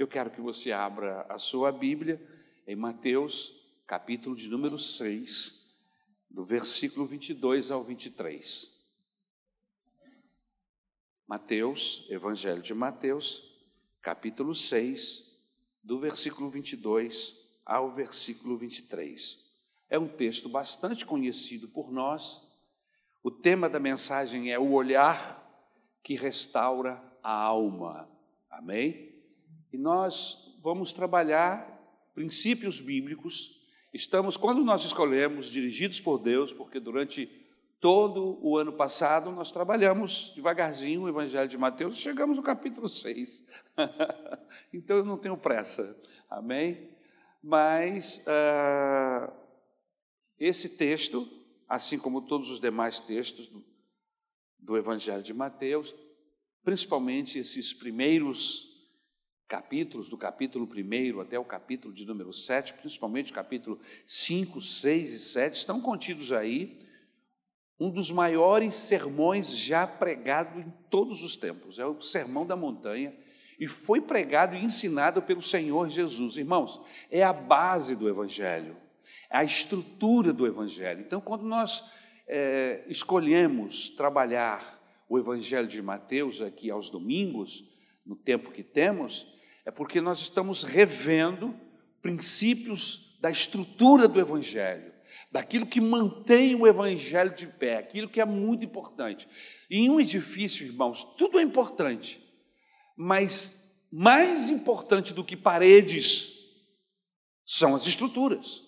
Eu quero que você abra a sua Bíblia em Mateus, capítulo de número 6, do versículo 22 ao 23. Mateus, Evangelho de Mateus, capítulo 6, do versículo 22 ao versículo 23. É um texto bastante conhecido por nós. O tema da mensagem é o olhar que restaura a alma. Amém? E nós vamos trabalhar princípios bíblicos. Estamos, quando nós escolhemos, dirigidos por Deus, porque durante todo o ano passado nós trabalhamos devagarzinho o Evangelho de Mateus, chegamos no capítulo 6. então eu não tenho pressa, amém? Mas uh, esse texto, assim como todos os demais textos do, do Evangelho de Mateus, principalmente esses primeiros capítulos, do capítulo 1 até o capítulo de número 7, principalmente capítulo 5, 6 e 7, estão contidos aí um dos maiores sermões já pregado em todos os tempos, é o Sermão da Montanha, e foi pregado e ensinado pelo Senhor Jesus. Irmãos, é a base do Evangelho, é a estrutura do Evangelho. Então, quando nós é, escolhemos trabalhar o Evangelho de Mateus aqui aos domingos, no tempo que temos, é porque nós estamos revendo princípios da estrutura do Evangelho, daquilo que mantém o Evangelho de pé, aquilo que é muito importante. Em um edifício, irmãos, tudo é importante, mas mais importante do que paredes são as estruturas.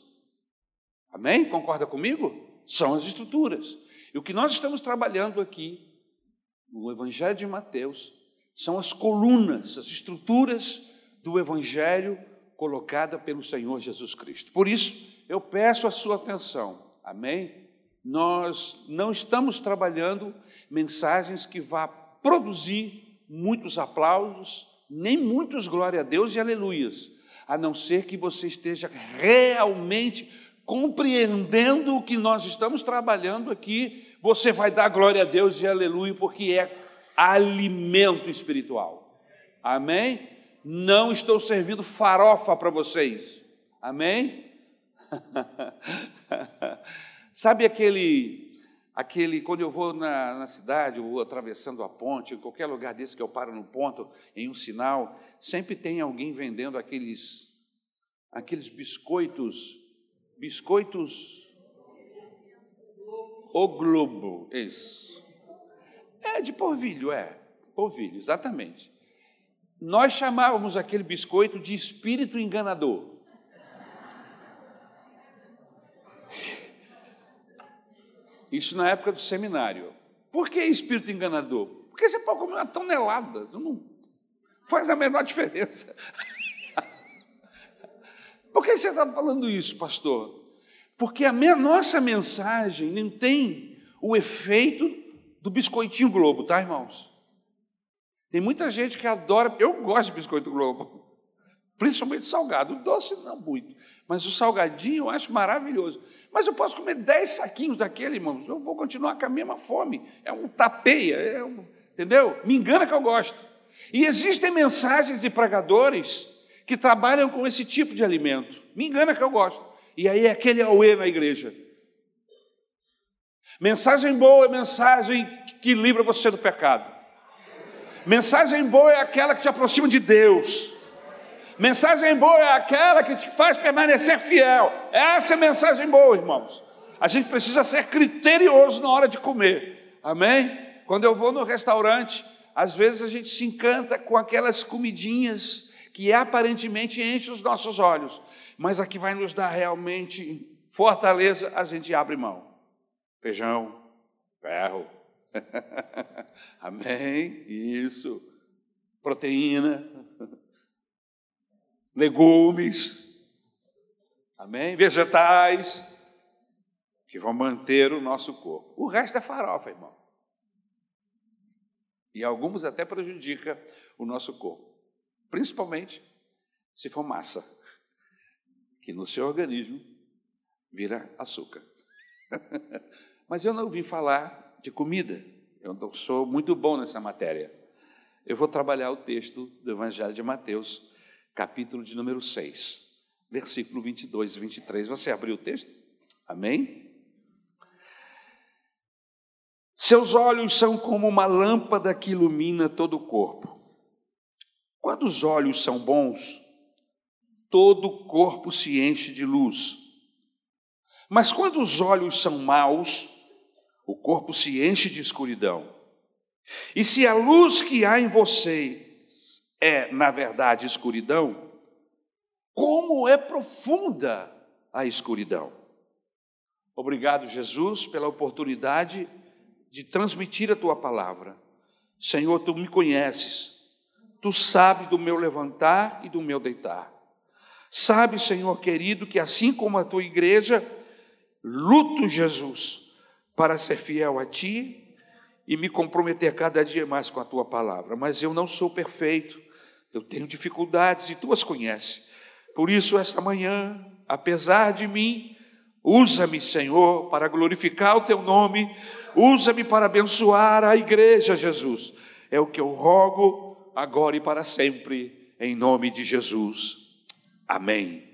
Amém? Concorda comigo? São as estruturas. E o que nós estamos trabalhando aqui no Evangelho de Mateus são as colunas, as estruturas do Evangelho colocada pelo Senhor Jesus Cristo. Por isso, eu peço a sua atenção, amém? Nós não estamos trabalhando mensagens que vá produzir muitos aplausos, nem muitos glória a Deus e aleluias, a não ser que você esteja realmente compreendendo o que nós estamos trabalhando aqui, você vai dar glória a Deus e aleluia, porque é alimento espiritual. Amém? Não estou servindo farofa para vocês. Amém? Sabe aquele, aquele, quando eu vou na, na, cidade, eu vou atravessando a ponte, em qualquer lugar desse que eu paro no ponto, em um sinal, sempre tem alguém vendendo aqueles, aqueles biscoitos Biscoitos O Globo, isso. É de polvilho, é. Polvilho, exatamente. Nós chamávamos aquele biscoito de espírito enganador. Isso na época do seminário. Por que espírito enganador? Porque você pode comer uma tonelada, não faz a menor diferença. Por que você está falando isso, pastor? Porque a minha, nossa mensagem não tem o efeito do biscoitinho Globo, tá, irmãos? Tem muita gente que adora, eu gosto de biscoito Globo, principalmente salgado, o doce não muito, mas o salgadinho eu acho maravilhoso. Mas eu posso comer dez saquinhos daquele, irmãos, eu vou continuar com a mesma fome. É um tapeia, é um, entendeu? Me engana que eu gosto. E existem mensagens e pregadores que trabalham com esse tipo de alimento. Me engana que eu gosto. E aí é aquele auê na igreja. Mensagem boa é mensagem que livra você do pecado. Mensagem boa é aquela que te aproxima de Deus. Mensagem boa é aquela que te faz permanecer fiel. Essa é mensagem boa, irmãos. A gente precisa ser criterioso na hora de comer. Amém? Quando eu vou no restaurante, às vezes a gente se encanta com aquelas comidinhas que aparentemente enche os nossos olhos, mas a que vai nos dar realmente fortaleza, a gente abre mão. Feijão, ferro. Amém? Isso. Proteína, legumes, amém? Vegetais, que vão manter o nosso corpo. O resto é farofa, irmão. E alguns até prejudica o nosso corpo principalmente se for massa, que no seu organismo vira açúcar. Mas eu não vim falar de comida, eu não sou muito bom nessa matéria. Eu vou trabalhar o texto do Evangelho de Mateus, capítulo de número 6, versículo 22 e 23. Você abriu o texto? Amém? Seus olhos são como uma lâmpada que ilumina todo o corpo. Quando os olhos são bons, todo o corpo se enche de luz. Mas quando os olhos são maus, o corpo se enche de escuridão. E se a luz que há em você é, na verdade, escuridão, como é profunda a escuridão. Obrigado, Jesus, pela oportunidade de transmitir a tua palavra. Senhor, tu me conheces, tu sabes do meu levantar e do meu deitar. Sabe, Senhor querido, que assim como a tua igreja, luto, Jesus, para ser fiel a ti e me comprometer cada dia mais com a tua palavra. Mas eu não sou perfeito, eu tenho dificuldades e tu as conheces. Por isso, esta manhã, apesar de mim, usa-me, Senhor, para glorificar o teu nome, usa-me para abençoar a igreja, Jesus. É o que eu rogo agora e para sempre, em nome de Jesus. Amém.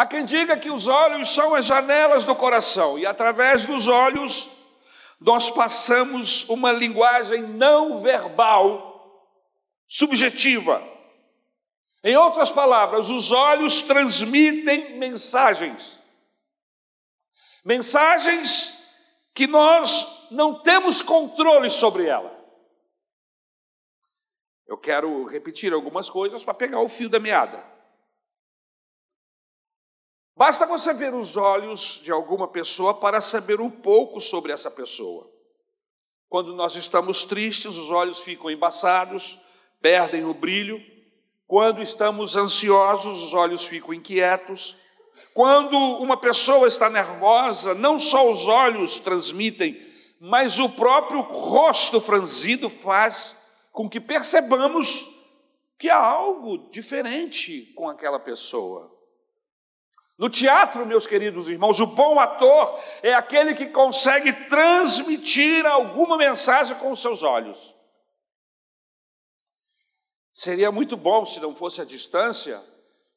Há quem diga que os olhos são as janelas do coração, e através dos olhos nós passamos uma linguagem não verbal subjetiva. Em outras palavras, os olhos transmitem mensagens. Mensagens que nós não temos controle sobre ela. Eu quero repetir algumas coisas para pegar o fio da meada. Basta você ver os olhos de alguma pessoa para saber um pouco sobre essa pessoa. Quando nós estamos tristes, os olhos ficam embaçados, perdem o brilho. Quando estamos ansiosos, os olhos ficam inquietos. Quando uma pessoa está nervosa, não só os olhos transmitem, mas o próprio rosto franzido faz com que percebamos que há algo diferente com aquela pessoa. No teatro, meus queridos irmãos, o bom ator é aquele que consegue transmitir alguma mensagem com os seus olhos. Seria muito bom, se não fosse a distância,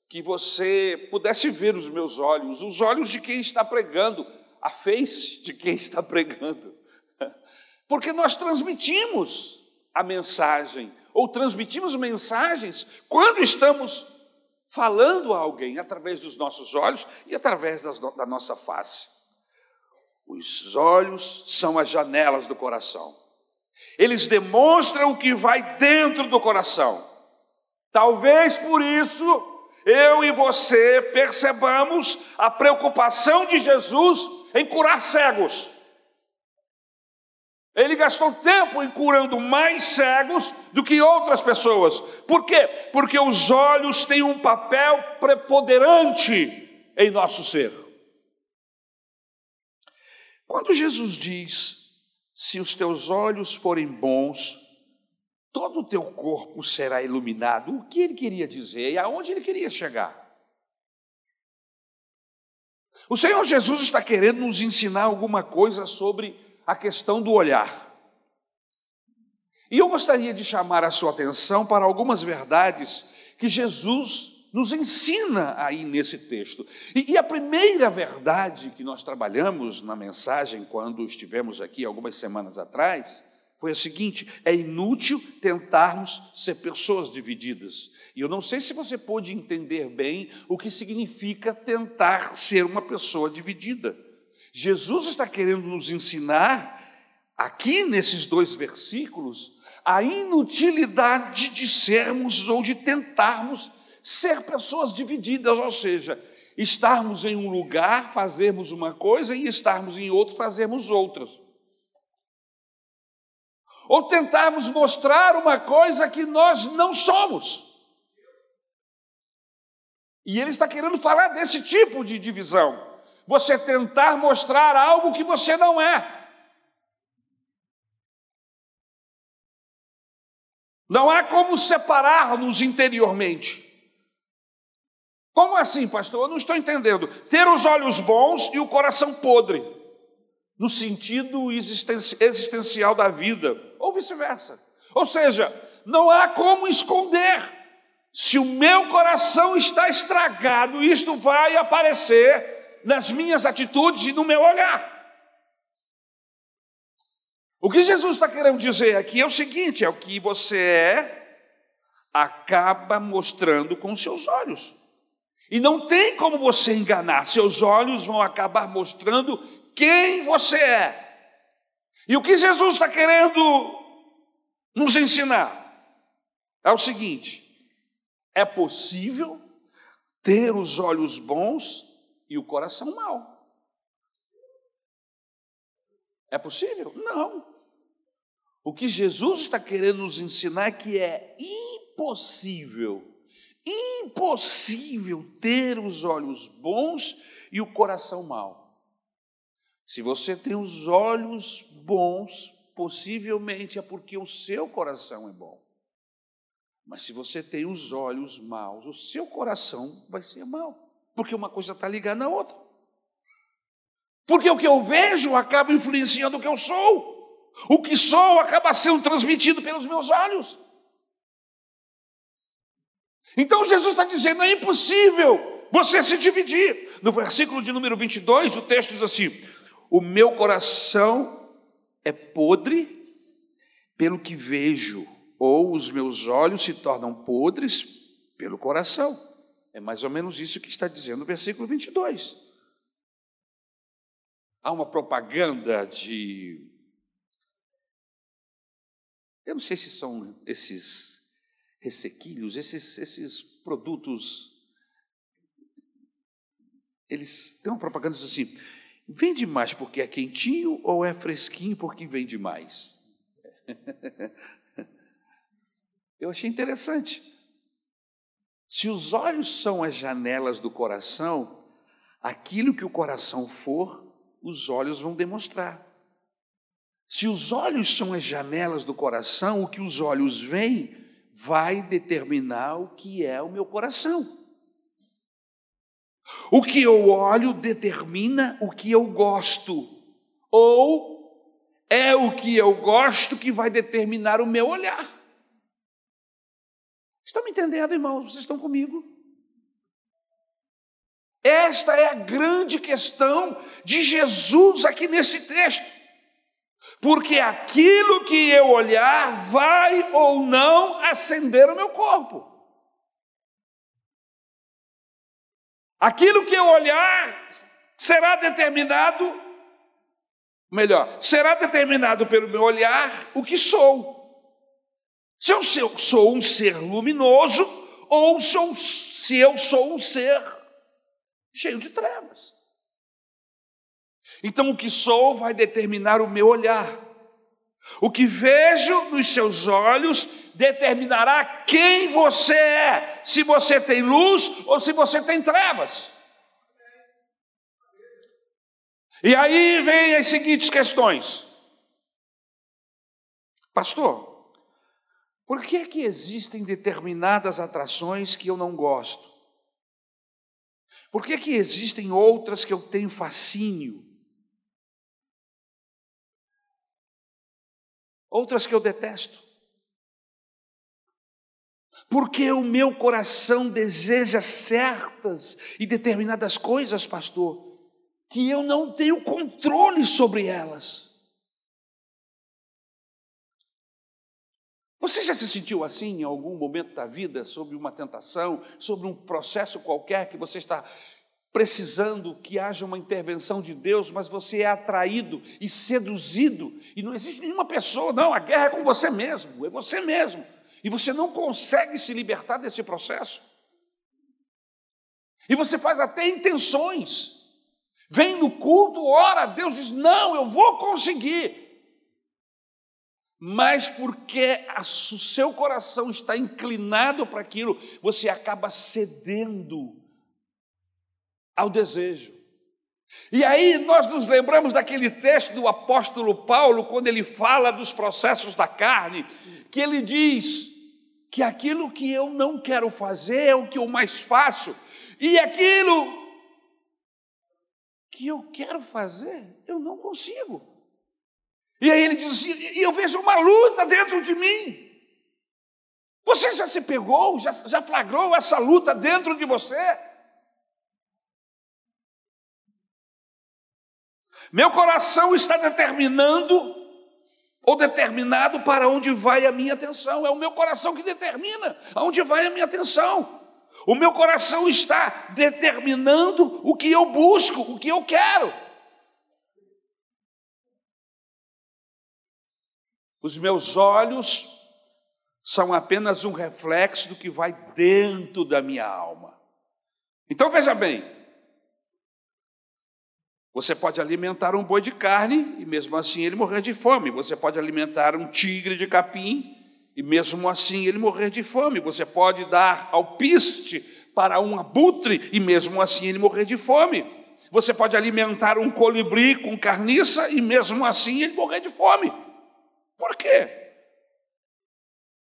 que você pudesse ver os meus olhos, os olhos de quem está pregando, a face de quem está pregando. Porque nós transmitimos a mensagem, ou transmitimos mensagens quando estamos falando a alguém através dos nossos olhos e através das, da nossa face. Os olhos são as janelas do coração. Eles demonstram o que vai dentro do coração. Talvez por isso eu e você percebamos a preocupação de Jesus em curar cegos. Ele gastou tempo em curando mais cegos do que outras pessoas. Por quê? Porque os olhos têm um papel preponderante em nosso ser. Quando Jesus diz se os teus olhos forem bons, todo o teu corpo será iluminado. O que ele queria dizer e aonde ele queria chegar? O Senhor Jesus está querendo nos ensinar alguma coisa sobre a questão do olhar. E eu gostaria de chamar a sua atenção para algumas verdades que Jesus nos ensina aí nesse texto. E, e, a primeira verdade que nós trabalhamos na mensagem, quando estivemos aqui algumas semanas atrás, foi a seguinte: é inútil tentarmos ser pessoas divididas. E eu não sei se você pôde entender bem o que significa tentar ser uma pessoa dividida. Jesus está querendo nos ensinar, aqui nesses dois versículos, a inutilidade de sermos ou de tentarmos ser pessoas divididas, ou seja, estarmos em um lugar, fazermos uma coisa e estarmos em outro, fazermos outras. Ou tentarmos mostrar uma coisa que nós não somos. E ele está querendo falar desse tipo de divisão. Você tentar mostrar algo que você não é. Não há como separar-nos interiormente. Como assim, pastor? Eu não estou entendendo. Ter os olhos bons e o coração podre, no sentido existencial da vida, ou vice-versa. Ou seja, não há como esconder Se o meu coração está estragado, isto vai aparecer nas minhas atitudes e no meu olhar. O que Jesus está querendo dizer aqui é o seguinte: é o que você é, acaba mostrando com seus olhos. E não tem como você enganar, seus olhos vão acabar mostrando quem você é. E o que Jesus está querendo nos ensinar é o seguinte: é possível ter os olhos bons e o coração mau. É possível? Não. O que Jesus está querendo nos ensinar é que é impossível, impossível ter os olhos bons e o coração mau. Se você tem os olhos bons, possivelmente é porque o seu coração é bom. Mas se você tem os olhos maus, o seu coração vai ser mau, porque uma coisa está ligada na outra. Porque o que eu vejo acaba influenciando o que eu sou. O que sou acaba sendo transmitido pelos meus olhos. Então Jesus está dizendo: é impossível você se dividir. No versículo de número 22, o texto diz assim: O meu coração é podre pelo que vejo, ou os meus olhos se tornam podres pelo coração. É mais ou menos isso que está dizendo o versículo 22. Há uma propaganda de eu não sei se são esses ressequilhos, esses, esses produtos. Eles têm uma propaganda assim: vende mais porque é quentinho ou é fresquinho porque vende mais? Eu achei interessante. Se os olhos são as janelas do coração, aquilo que o coração for, os olhos vão demonstrar. Se os olhos são as janelas do coração, o que os olhos veem vai determinar o que é o meu coração. O que eu olho determina o que eu gosto, ou é o que eu gosto que vai determinar o meu olhar. Estão me entendendo, irmãos? Vocês estão comigo? Esta é a grande questão de Jesus aqui nesse texto porque aquilo que eu olhar vai ou não acender o meu corpo. Aquilo que eu olhar será determinado, melhor, será determinado pelo meu olhar o que sou. Se eu sou um ser luminoso ou se eu sou um ser cheio de trevas. Então, o que sou vai determinar o meu olhar. O que vejo nos seus olhos determinará quem você é, se você tem luz ou se você tem trevas. E aí vem as seguintes questões. Pastor, por que é que existem determinadas atrações que eu não gosto? Por que é que existem outras que eu tenho fascínio? outras que eu detesto. Porque o meu coração deseja certas e determinadas coisas, pastor, que eu não tenho controle sobre elas. Você já se sentiu assim em algum momento da vida, sobre uma tentação, sobre um processo qualquer que você está precisando que haja uma intervenção de Deus, mas você é atraído e seduzido, e não existe nenhuma pessoa, não, a guerra é com você mesmo, é você mesmo, e você não consegue se libertar desse processo. E você faz até intenções, vem no culto, ora Deus, diz: Não, eu vou conseguir. Mas porque o seu coração está inclinado para aquilo, você acaba cedendo ao desejo. E aí nós nos lembramos daquele texto do apóstolo Paulo, quando ele fala dos processos da carne, que ele diz que aquilo que eu não quero fazer é o que eu mais faço, e aquilo que eu quero fazer, eu não consigo. E aí ele diz e eu vejo uma luta dentro de mim. Você já se pegou, já, já flagrou essa luta dentro de você? Meu coração está determinando ou determinado para onde vai a minha atenção. É o meu coração que determina aonde vai a minha atenção. O meu coração está determinando o que eu busco, o que eu quero. Os meus olhos são apenas um reflexo do que vai dentro da minha alma. Então veja bem, você pode alimentar um boi de carne e mesmo assim ele morrer de fome. Você pode alimentar um tigre de capim e mesmo assim ele morrer de fome. Você pode dar alpiste para um abutre e mesmo assim ele morrer de fome. Você pode alimentar um colibri com carniça e mesmo assim ele morrer de fome. Por quê?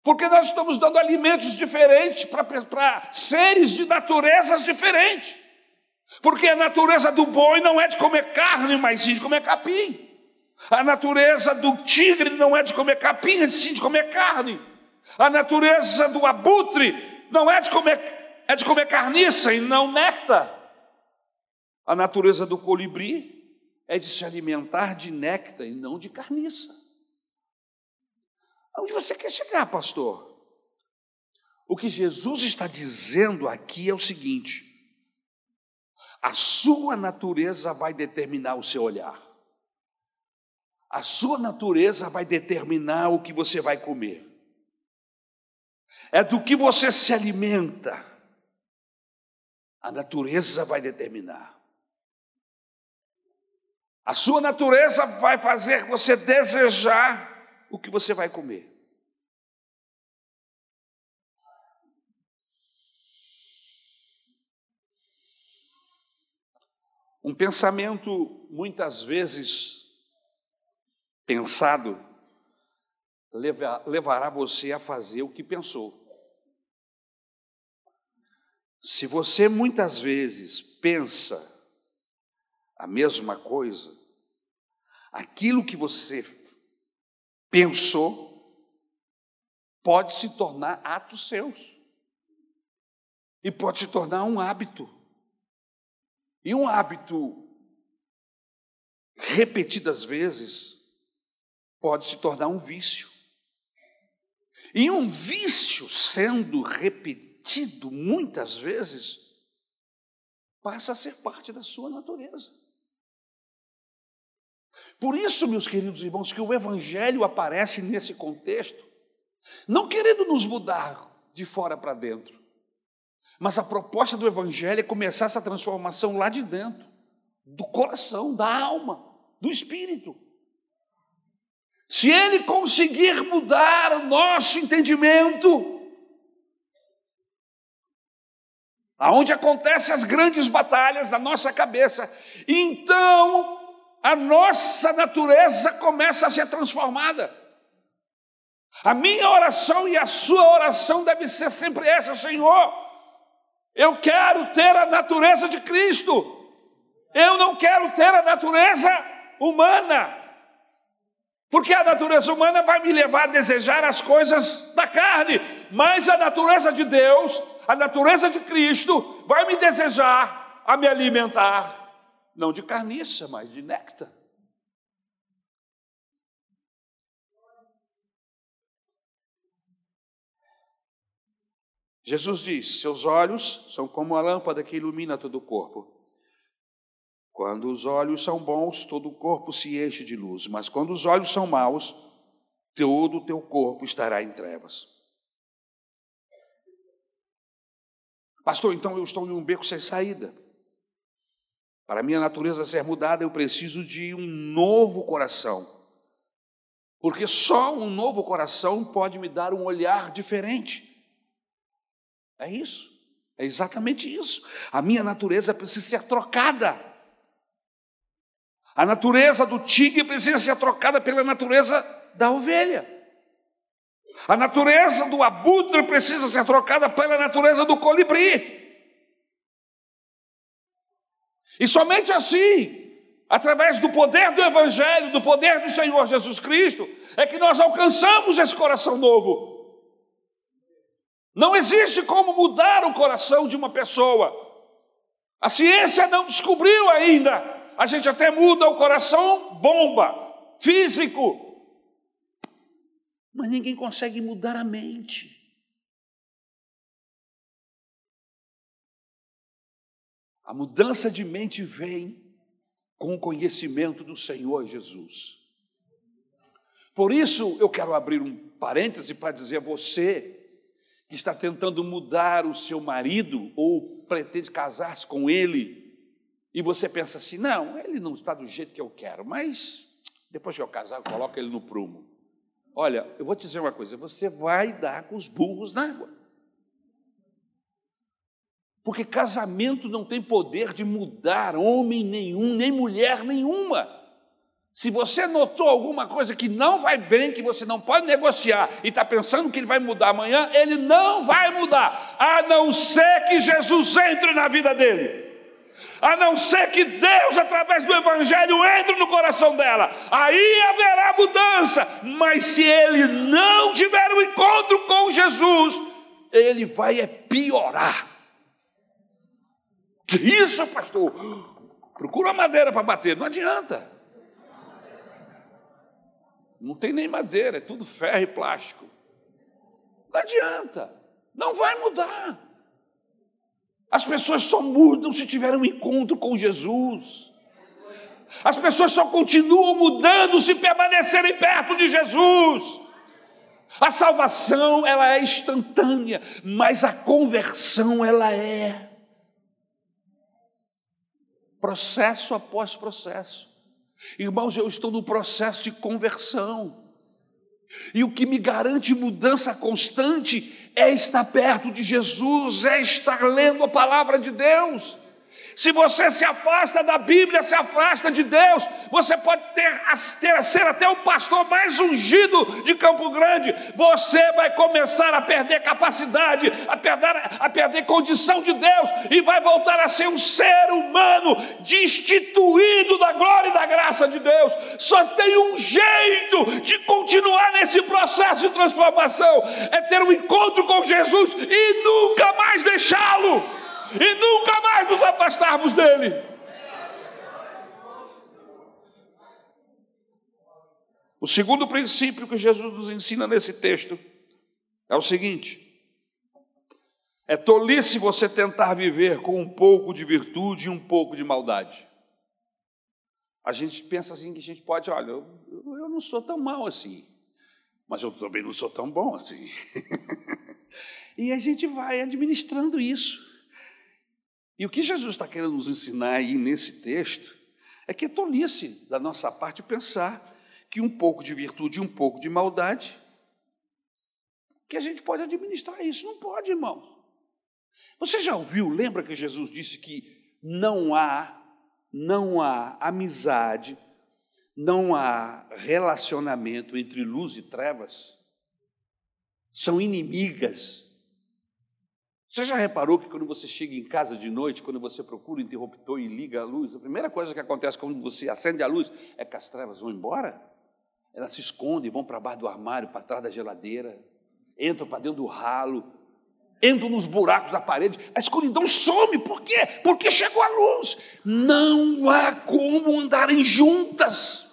Porque nós estamos dando alimentos diferentes para seres de naturezas diferentes. Porque a natureza do boi não é de comer carne, mas sim de comer capim. A natureza do tigre não é de comer capim, é sim de comer carne. A natureza do abutre não é de comer, é de comer carniça e não néctar. A natureza do colibri é de se alimentar de néctar e não de carniça. Onde você quer chegar, pastor? O que Jesus está dizendo aqui é o seguinte: a sua natureza vai determinar o seu olhar. A sua natureza vai determinar o que você vai comer. É do que você se alimenta. A natureza vai determinar. A sua natureza vai fazer você desejar o que você vai comer. Um pensamento muitas vezes pensado levará você a fazer o que pensou. Se você muitas vezes pensa a mesma coisa, aquilo que você pensou pode se tornar atos seus e pode se tornar um hábito. E um hábito repetidas vezes pode se tornar um vício. E um vício sendo repetido muitas vezes passa a ser parte da sua natureza. Por isso, meus queridos irmãos, que o Evangelho aparece nesse contexto, não querendo nos mudar de fora para dentro, mas a proposta do Evangelho é começar essa transformação lá de dentro, do coração, da alma, do espírito. Se ele conseguir mudar o nosso entendimento, aonde acontecem as grandes batalhas da nossa cabeça, então a nossa natureza começa a ser transformada. A minha oração e a sua oração deve ser sempre essa, Senhor. Eu quero ter a natureza de Cristo. Eu não quero ter a natureza humana. Porque a natureza humana vai me levar a desejar as coisas da carne, mas a natureza de Deus, a natureza de Cristo, vai me desejar a me alimentar, não de carniça, mas de néctar. Jesus diz: Seus olhos são como a lâmpada que ilumina todo o corpo. Quando os olhos são bons, todo o corpo se enche de luz, mas quando os olhos são maus, todo o teu corpo estará em trevas. Pastor, então eu estou em um beco sem saída. Para minha natureza ser mudada, eu preciso de um novo coração. Porque só um novo coração pode me dar um olhar diferente. É isso. É exatamente isso. A minha natureza precisa ser trocada. A natureza do tigre precisa ser trocada pela natureza da ovelha. A natureza do abutre precisa ser trocada pela natureza do colibri. E somente assim, através do poder do Evangelho, do poder do Senhor Jesus Cristo, é que nós alcançamos esse coração novo. Não existe como mudar o coração de uma pessoa. A ciência não descobriu ainda. A gente até muda o coração bomba, físico. Mas ninguém consegue mudar a mente. A mudança de mente vem com o conhecimento do Senhor Jesus. Por isso, eu quero abrir um parêntese para dizer a você que está tentando mudar o seu marido ou pretende casar-se com ele, e você pensa assim: não, ele não está do jeito que eu quero, mas depois que eu casar, eu coloco ele no prumo. Olha, eu vou te dizer uma coisa: você vai dar com os burros na água. Porque casamento não tem poder de mudar homem nenhum, nem mulher nenhuma. Se você notou alguma coisa que não vai bem, que você não pode negociar e está pensando que ele vai mudar amanhã, ele não vai mudar, a não ser que Jesus entre na vida dele. A não ser que Deus, através do Evangelho, entre no coração dela, aí haverá mudança. Mas se ele não tiver um encontro com Jesus, ele vai é piorar. Que isso, pastor? Procura madeira para bater, não adianta. Não tem nem madeira, é tudo ferro e plástico. Não adianta, não vai mudar. As pessoas só mudam se tiverem um encontro com Jesus. As pessoas só continuam mudando se permanecerem perto de Jesus. A salvação ela é instantânea, mas a conversão ela é processo após processo. Irmãos, eu estou no processo de conversão. E o que me garante mudança constante é estar perto de Jesus, é estar lendo a palavra de Deus. Se você se afasta da Bíblia, se afasta de Deus, você pode ter, ter ser até o pastor mais ungido de Campo Grande, você vai começar a perder capacidade, a perder, a perder condição de Deus e vai voltar a ser um ser humano destituído da glória e da graça de Deus. Só tem um jeito de continuar nesse processo de transformação: é ter um encontro com Jesus e nunca mais deixá-lo e nunca mais nos afastarmos dele. O segundo princípio que Jesus nos ensina nesse texto é o seguinte: é tolice você tentar viver com um pouco de virtude e um pouco de maldade. A gente pensa assim que a gente pode, olha, eu, eu não sou tão mal assim, mas eu também não sou tão bom assim. e a gente vai administrando isso. E o que Jesus está querendo nos ensinar aí nesse texto é que é tolice da nossa parte pensar que um pouco de virtude e um pouco de maldade, que a gente pode administrar isso. Não pode, irmão. Você já ouviu, lembra que Jesus disse que não há, não há amizade, não há relacionamento entre luz e trevas? São inimigas você já reparou que quando você chega em casa de noite, quando você procura o interruptor e liga a luz, a primeira coisa que acontece quando você acende a luz é que as trevas vão embora? Elas se escondem, vão para baixo do armário, para trás da geladeira, entram para dentro do ralo, entram nos buracos da parede, a escuridão some, por quê? Porque chegou a luz. Não há como andarem juntas.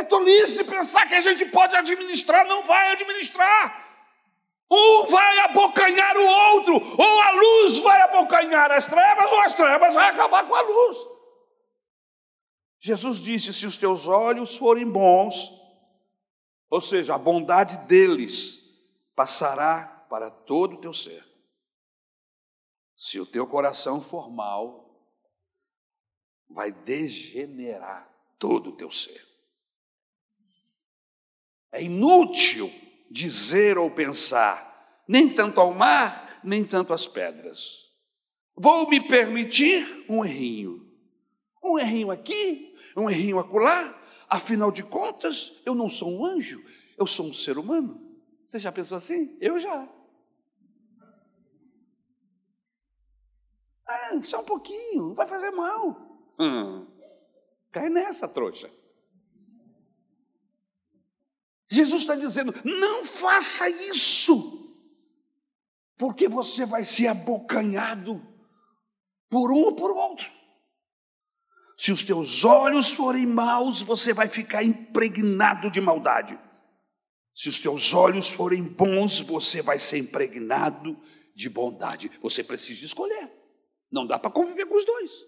É tolice pensar que a gente pode administrar, não vai administrar. Um vai abocanhar o outro, ou a luz vai abocanhar as trevas, ou as trevas vão acabar com a luz. Jesus disse: se os teus olhos forem bons, ou seja, a bondade deles passará para todo o teu ser. Se o teu coração for mal, vai degenerar todo o teu ser. É inútil dizer ou pensar, nem tanto ao mar, nem tanto às pedras. Vou me permitir um errinho. Um errinho aqui, um errinho acolá. Afinal de contas, eu não sou um anjo, eu sou um ser humano. Você já pensou assim? Eu já. Ah, só um pouquinho, não vai fazer mal. Hum, cai nessa, trouxa. Jesus está dizendo: não faça isso, porque você vai ser abocanhado por um ou por outro. Se os teus olhos forem maus, você vai ficar impregnado de maldade. Se os teus olhos forem bons, você vai ser impregnado de bondade. Você precisa escolher. Não dá para conviver com os dois.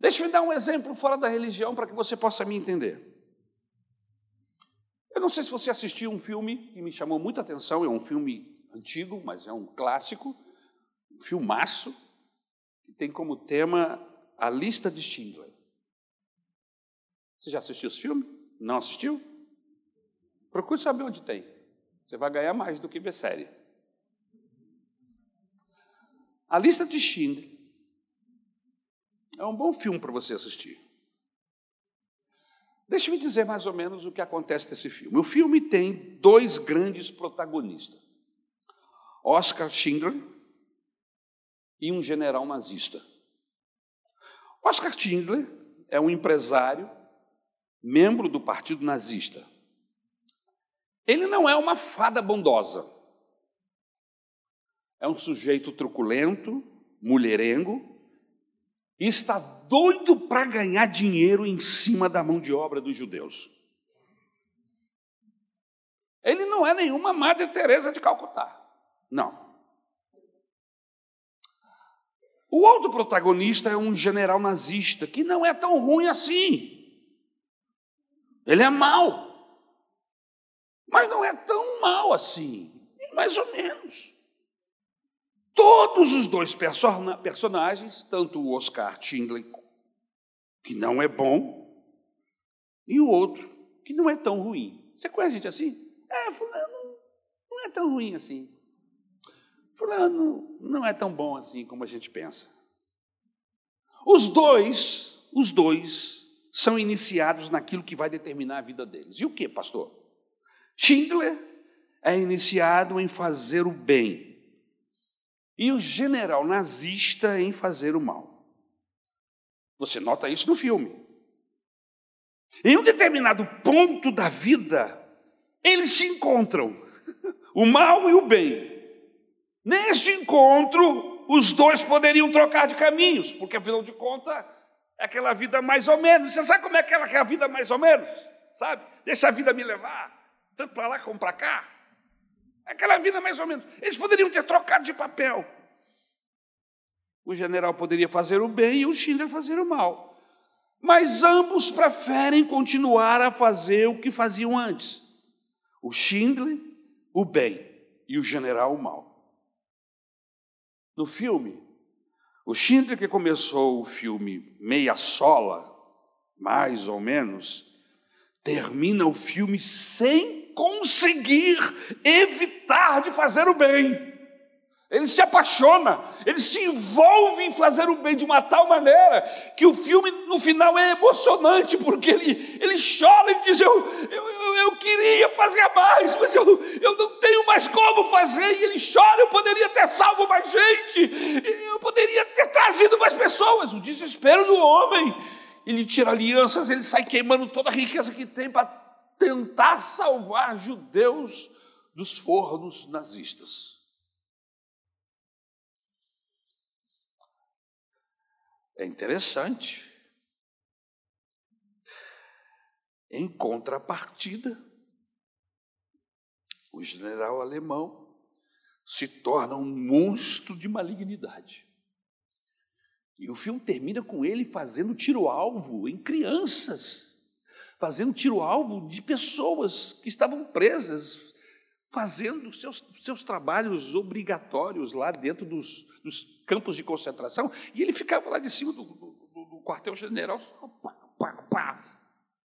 Deixa-me dar um exemplo fora da religião para que você possa me entender. Eu não sei se você assistiu um filme que me chamou muita atenção, é um filme antigo, mas é um clássico, um filmaço, que tem como tema a lista de Schindler. Você já assistiu esse filme? Não assistiu? Procure saber onde tem. Você vai ganhar mais do que ver série. A lista de Schindler é um bom filme para você assistir. Deixe-me dizer mais ou menos o que acontece nesse filme. O filme tem dois grandes protagonistas: Oscar Schindler e um general nazista. Oscar Schindler é um empresário, membro do Partido Nazista. Ele não é uma fada bondosa. É um sujeito truculento, mulherengo, e está doido para ganhar dinheiro em cima da mão de obra dos judeus. Ele não é nenhuma Madre Teresa de Calcutá. Não. O outro protagonista é um general nazista que não é tão ruim assim. Ele é mau. Mas não é tão mal assim, mais ou menos. Todos os dois personagens, tanto o Oscar Schindler, que não é bom, e o outro, que não é tão ruim. Você conhece gente assim? É, fulano não é tão ruim assim. Fulano não é tão bom assim como a gente pensa. Os dois, os dois são iniciados naquilo que vai determinar a vida deles. E o que, pastor? Schindler é iniciado em fazer o bem e o general nazista em fazer o mal. Você nota isso no filme. Em um determinado ponto da vida, eles se encontram, o mal e o bem. Neste encontro, os dois poderiam trocar de caminhos, porque afinal de contas, é aquela vida mais ou menos. Você sabe como é aquela que é a vida mais ou menos? Sabe? Deixa a vida me levar tanto para lá como para cá. Aquela vida mais ou menos. Eles poderiam ter trocado de papel. O general poderia fazer o bem e o Schindler fazer o mal. Mas ambos preferem continuar a fazer o que faziam antes. O Schindler, o bem, e o general, o mal. No filme, o Schindler, que começou o filme meia sola, mais ou menos, termina o filme sem conseguir evitar de fazer o bem. Ele se apaixona, ele se envolve em fazer o bem de uma tal maneira que o filme no final é emocionante, porque ele, ele chora e diz: eu, eu, eu, eu queria fazer mais, mas eu, eu não tenho mais como fazer. E ele chora: eu poderia ter salvo mais gente, eu poderia ter trazido mais pessoas. O desespero do homem. Ele tira alianças, ele sai queimando toda a riqueza que tem para tentar salvar judeus dos fornos nazistas. É interessante. Em contrapartida, o general alemão se torna um monstro de malignidade. E o filme termina com ele fazendo tiro-alvo em crianças fazendo tiro-alvo de pessoas que estavam presas, fazendo seus, seus trabalhos obrigatórios lá dentro dos, dos campos de concentração, e ele ficava lá de cima do, do, do quartel-general, pá, pá, pá,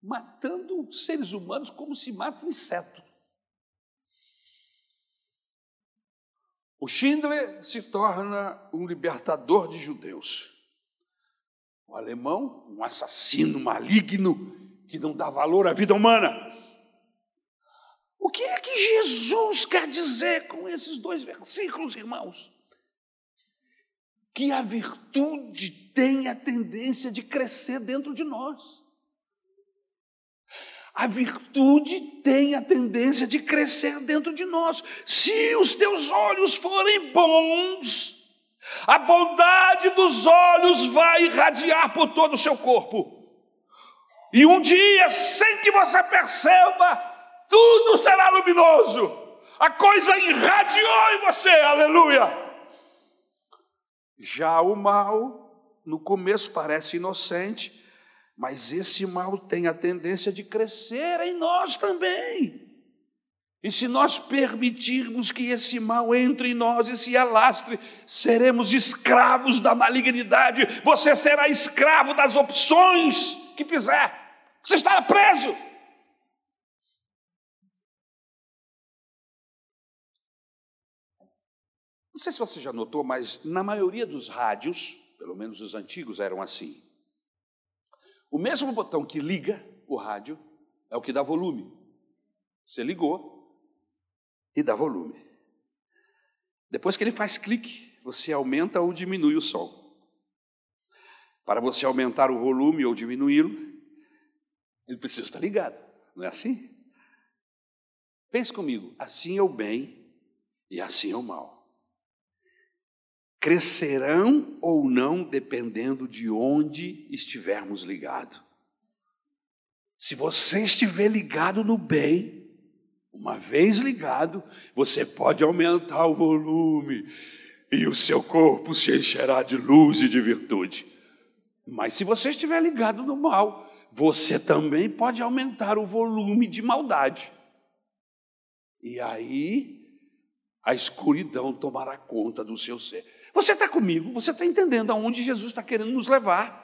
matando seres humanos como se mata inseto. O Schindler se torna um libertador de judeus. O alemão, um assassino maligno, que não dá valor à vida humana. O que é que Jesus quer dizer com esses dois versículos, irmãos? Que a virtude tem a tendência de crescer dentro de nós. A virtude tem a tendência de crescer dentro de nós. Se os teus olhos forem bons, a bondade dos olhos vai irradiar por todo o seu corpo. E um dia, sem que você perceba, tudo será luminoso. A coisa irradiou em você, aleluia. Já o mal, no começo parece inocente, mas esse mal tem a tendência de crescer em nós também. E se nós permitirmos que esse mal entre em nós e se alastre, seremos escravos da malignidade. Você será escravo das opções que fizer. Você estará preso. Não sei se você já notou, mas na maioria dos rádios, pelo menos os antigos eram assim. O mesmo botão que liga o rádio é o que dá volume. Você ligou e dá volume. Depois que ele faz clique, você aumenta ou diminui o som. Para você aumentar o volume ou diminuí-lo, ele precisa estar ligado, não é assim? Pense comigo, assim é o bem e assim é o mal. Crescerão ou não dependendo de onde estivermos ligados. Se você estiver ligado no bem, uma vez ligado, você pode aumentar o volume e o seu corpo se encherá de luz e de virtude. Mas se você estiver ligado no mal, você também pode aumentar o volume de maldade. E aí a escuridão tomará conta do seu ser. Você está comigo? Você está entendendo aonde Jesus está querendo nos levar?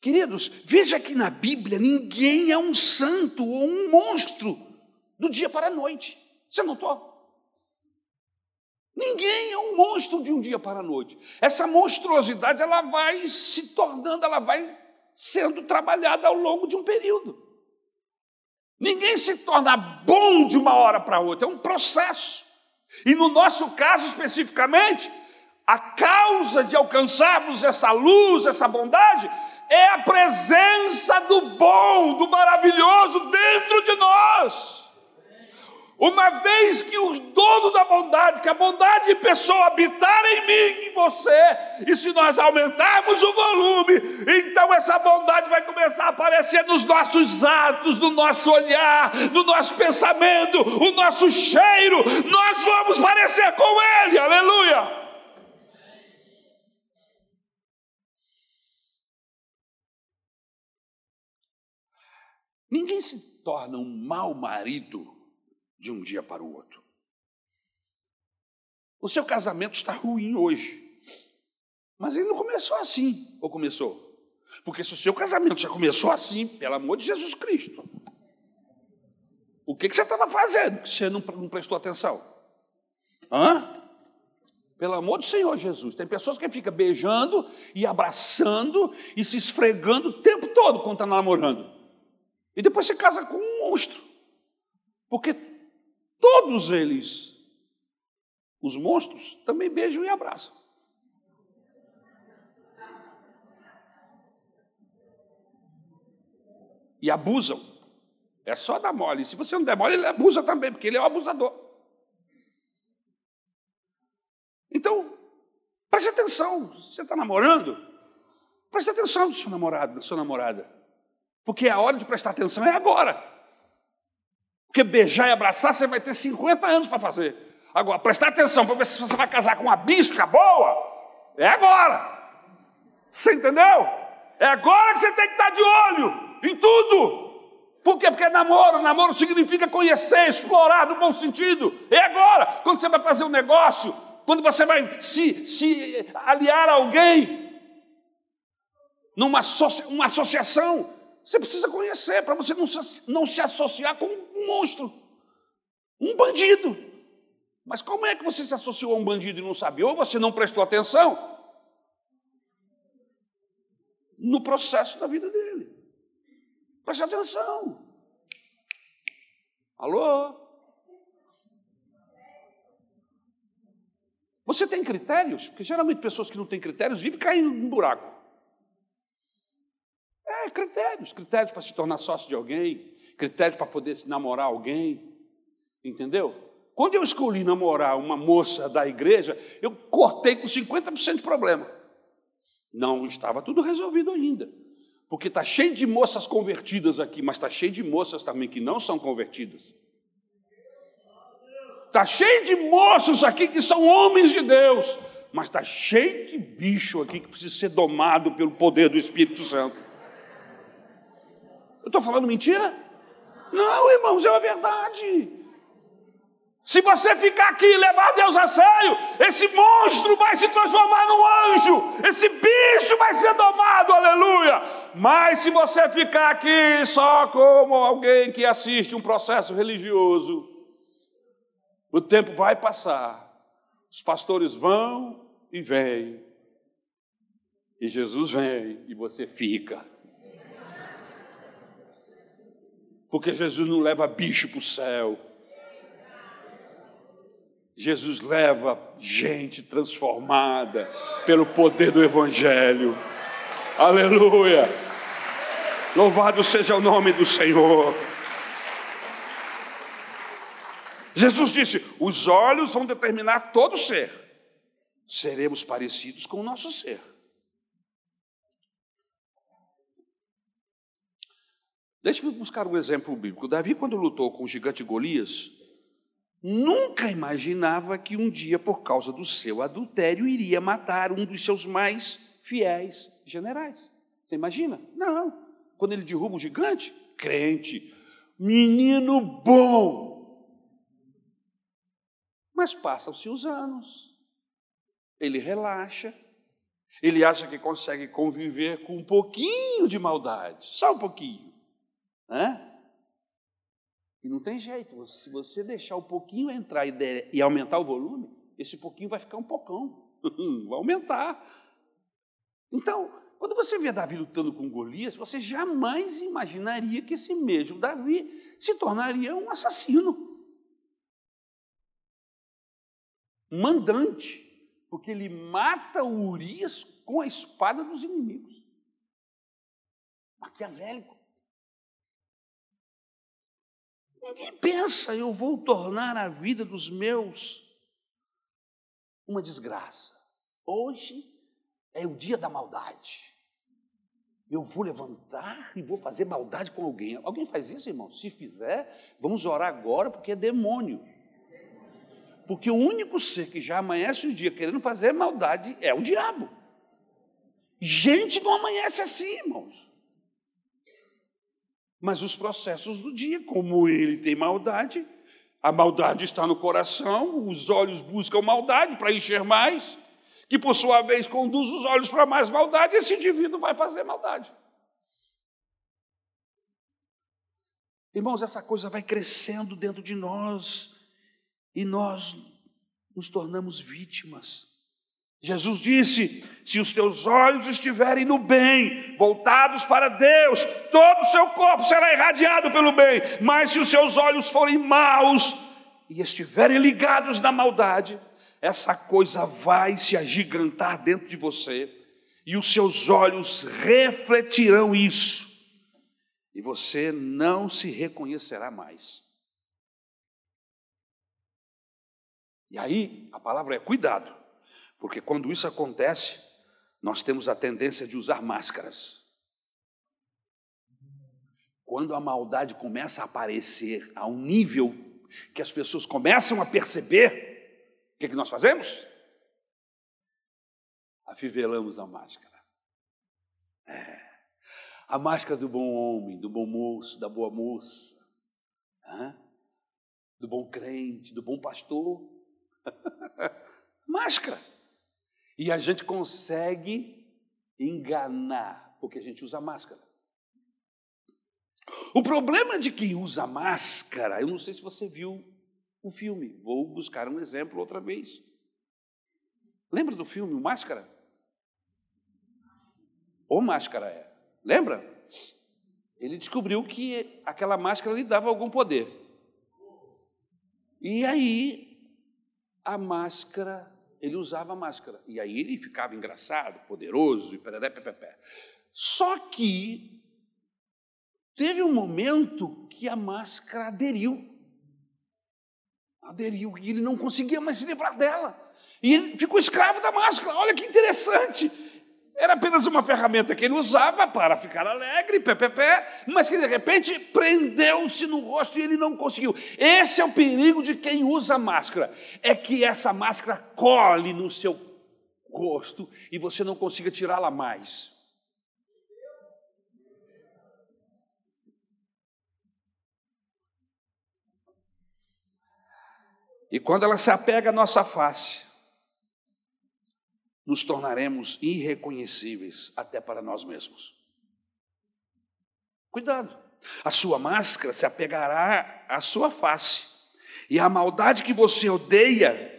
Queridos, veja que na Bíblia ninguém é um santo ou um monstro do dia para a noite. Você notou? Ninguém é um monstro de um dia para a noite. Essa monstruosidade ela vai se tornando, ela vai sendo trabalhada ao longo de um período. Ninguém se torna bom de uma hora para outra, é um processo. E no nosso caso especificamente, a causa de alcançarmos essa luz, essa bondade, é a presença do bom, do maravilhoso dentro de nós. Uma vez que o dono da bondade, que a bondade de pessoa habitar em mim, em você, e se nós aumentarmos o volume, então essa bondade vai começar a aparecer nos nossos atos, no nosso olhar, no nosso pensamento, o nosso cheiro, nós vamos parecer com Ele, aleluia. Ninguém se torna um mau marido de um dia para o outro. O seu casamento está ruim hoje, mas ele não começou assim, ou começou? Porque se o seu casamento já começou assim, pelo amor de Jesus Cristo, o que, que você estava fazendo que você não, não prestou atenção? Hã? Pelo amor do Senhor Jesus. Tem pessoas que ficam beijando e abraçando e se esfregando o tempo todo quando está namorando. E depois se casa com um monstro. Porque Todos eles, os monstros, também beijam e abraçam. E abusam. É só dar mole. Se você não der mole, ele abusa também, porque ele é um abusador. Então, preste atenção. Você está namorando? Preste atenção no seu namorado, na sua namorada. Porque a hora de prestar atenção é agora. Porque beijar e abraçar você vai ter 50 anos para fazer. Agora, prestar atenção para ver se você vai casar com uma bisca boa, é agora. Você entendeu? É agora que você tem que estar de olho em tudo. Por quê? Porque é namoro. Namoro significa conhecer, explorar no bom sentido. É agora. Quando você vai fazer um negócio, quando você vai se, se aliar a alguém, numa uma associação, você precisa conhecer para você não se, não se associar com um monstro, um bandido. Mas como é que você se associou a um bandido e não sabe? Ou você não prestou atenção no processo da vida dele. Preste atenção. Alô? Você tem critérios? Porque geralmente pessoas que não têm critérios vivem caindo num buraco. Critérios, critérios para se tornar sócio de alguém, critérios para poder namorar alguém, entendeu? Quando eu escolhi namorar uma moça da igreja, eu cortei com 50% de problema. Não estava tudo resolvido ainda. Porque está cheio de moças convertidas aqui, mas está cheio de moças também que não são convertidas. Está cheio de moços aqui que são homens de Deus, mas está cheio de bicho aqui que precisa ser domado pelo poder do Espírito Santo. Eu estou falando mentira? Não, irmãos, é a verdade. Se você ficar aqui e levar Deus a sério, esse monstro vai se transformar num anjo, esse bicho vai ser domado, aleluia. Mas se você ficar aqui só como alguém que assiste um processo religioso, o tempo vai passar, os pastores vão e vêm, e Jesus vem e você fica. Porque Jesus não leva bicho para o céu. Jesus leva gente transformada pelo poder do Evangelho. Aleluia! Louvado seja o nome do Senhor. Jesus disse: os olhos vão determinar todo ser. Seremos parecidos com o nosso ser. Deixe-me buscar um exemplo bíblico. Davi, quando lutou com o gigante Golias, nunca imaginava que um dia, por causa do seu adultério, iria matar um dos seus mais fiéis generais. Você imagina? Não. Quando ele derruba um gigante, crente, menino bom. Mas passam-se os anos, ele relaxa, ele acha que consegue conviver com um pouquinho de maldade, só um pouquinho. Né? E não tem jeito, se você deixar o pouquinho entrar e, e aumentar o volume, esse pouquinho vai ficar um pocão, vai aumentar. Então, quando você vê Davi lutando com Golias, você jamais imaginaria que esse mesmo Davi se tornaria um assassino. Um mandante, porque ele mata Urias com a espada dos inimigos. Maquiavélico. Ninguém pensa, eu vou tornar a vida dos meus uma desgraça. Hoje é o dia da maldade. Eu vou levantar e vou fazer maldade com alguém. Alguém faz isso, irmão? Se fizer, vamos orar agora, porque é demônio. Porque o único ser que já amanhece o dia querendo fazer maldade é o diabo. Gente não amanhece assim, irmãos. Mas os processos do dia, como ele tem maldade, a maldade está no coração, os olhos buscam maldade para encher mais, que por sua vez conduz os olhos para mais maldade, esse indivíduo vai fazer maldade. Irmãos, essa coisa vai crescendo dentro de nós e nós nos tornamos vítimas. Jesus disse: se os teus olhos estiverem no bem, voltados para Deus, todo o seu corpo será irradiado pelo bem, mas se os seus olhos forem maus e estiverem ligados na maldade, essa coisa vai se agigantar dentro de você e os seus olhos refletirão isso, e você não se reconhecerá mais. E aí, a palavra é cuidado. Porque quando isso acontece, nós temos a tendência de usar máscaras. Quando a maldade começa a aparecer a um nível que as pessoas começam a perceber, o que, é que nós fazemos? Afivelamos a máscara. É. A máscara do bom homem, do bom moço, da boa moça, do bom crente, do bom pastor. máscara. E a gente consegue enganar, porque a gente usa máscara. O problema de quem usa máscara, eu não sei se você viu o filme, vou buscar um exemplo outra vez. Lembra do filme O Máscara? O Máscara é. Lembra? Ele descobriu que aquela máscara lhe dava algum poder. E aí, a máscara ele usava máscara. E aí ele ficava engraçado, poderoso e pereré, pé, pé, pé. Só que teve um momento que a máscara aderiu. Aderiu e ele não conseguia mais se livrar dela. E ele ficou escravo da máscara. Olha que interessante. Era apenas uma ferramenta que ele usava para ficar alegre, pé, pé, pé, mas que de repente prendeu-se no rosto e ele não conseguiu. Esse é o perigo de quem usa máscara, é que essa máscara cole no seu rosto e você não consiga tirá-la mais. E quando ela se apega à nossa face, nos tornaremos irreconhecíveis até para nós mesmos. Cuidado, a sua máscara se apegará à sua face, e a maldade que você odeia,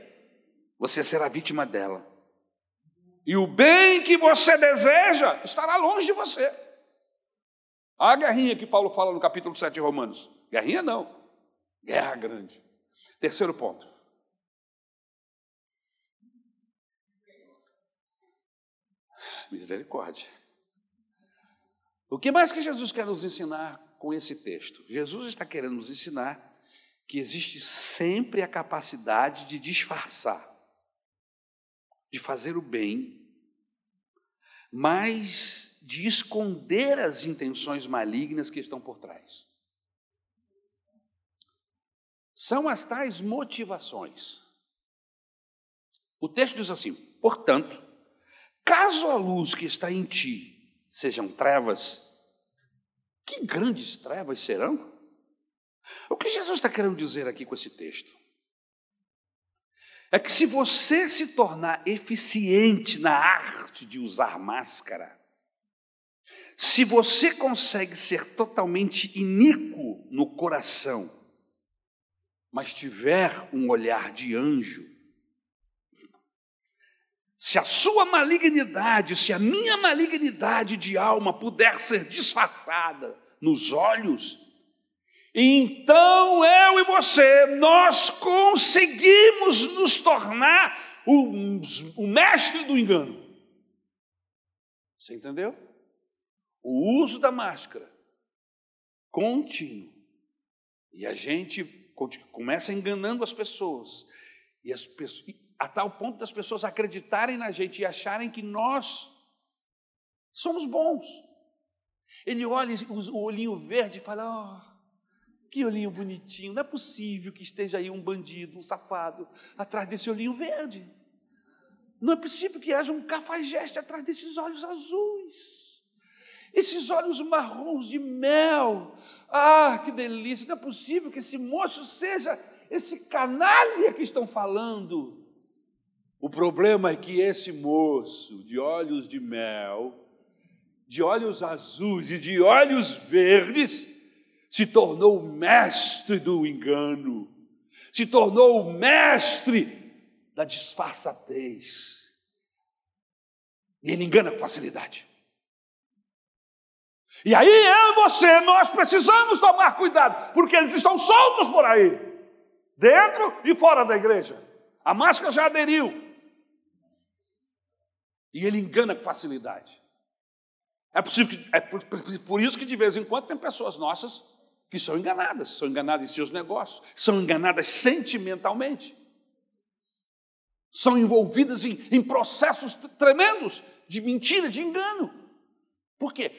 você será vítima dela. E o bem que você deseja estará longe de você. A guerrinha que Paulo fala no capítulo 7 de Romanos. Guerrinha não, guerra grande. Terceiro ponto. Misericórdia. O que mais que Jesus quer nos ensinar com esse texto? Jesus está querendo nos ensinar que existe sempre a capacidade de disfarçar, de fazer o bem, mas de esconder as intenções malignas que estão por trás. São as tais motivações. O texto diz assim: portanto, Caso a luz que está em ti sejam trevas, que grandes trevas serão? O que Jesus está querendo dizer aqui com esse texto? É que se você se tornar eficiente na arte de usar máscara, se você consegue ser totalmente iníquo no coração, mas tiver um olhar de anjo, se a sua malignidade, se a minha malignidade de alma puder ser disfarçada nos olhos, então eu e você, nós conseguimos nos tornar o, o mestre do engano. Você entendeu? O uso da máscara contínuo. E a gente começa enganando as pessoas. E as pessoas a tal ponto das pessoas acreditarem na gente e acharem que nós somos bons. Ele olha o olhinho verde e fala: oh, que olhinho bonitinho, não é possível que esteja aí um bandido, um safado, atrás desse olhinho verde. Não é possível que haja um cafajeste atrás desses olhos azuis. Esses olhos marrons de mel. Ah, que delícia! Não é possível que esse moço seja esse canalha que estão falando. O problema é que esse moço de olhos de mel, de olhos azuis e de olhos verdes, se tornou o mestre do engano, se tornou o mestre da disfarçatez. E ele engana com facilidade. E aí eu e você, nós precisamos tomar cuidado, porque eles estão soltos por aí, dentro e fora da igreja. A máscara já aderiu. E ele engana com facilidade. É possível que, é por, por, isso que de vez em quando tem pessoas nossas que são enganadas, são enganadas em seus negócios, são enganadas sentimentalmente, são envolvidas em, em processos tremendos de mentira, de engano. Por quê?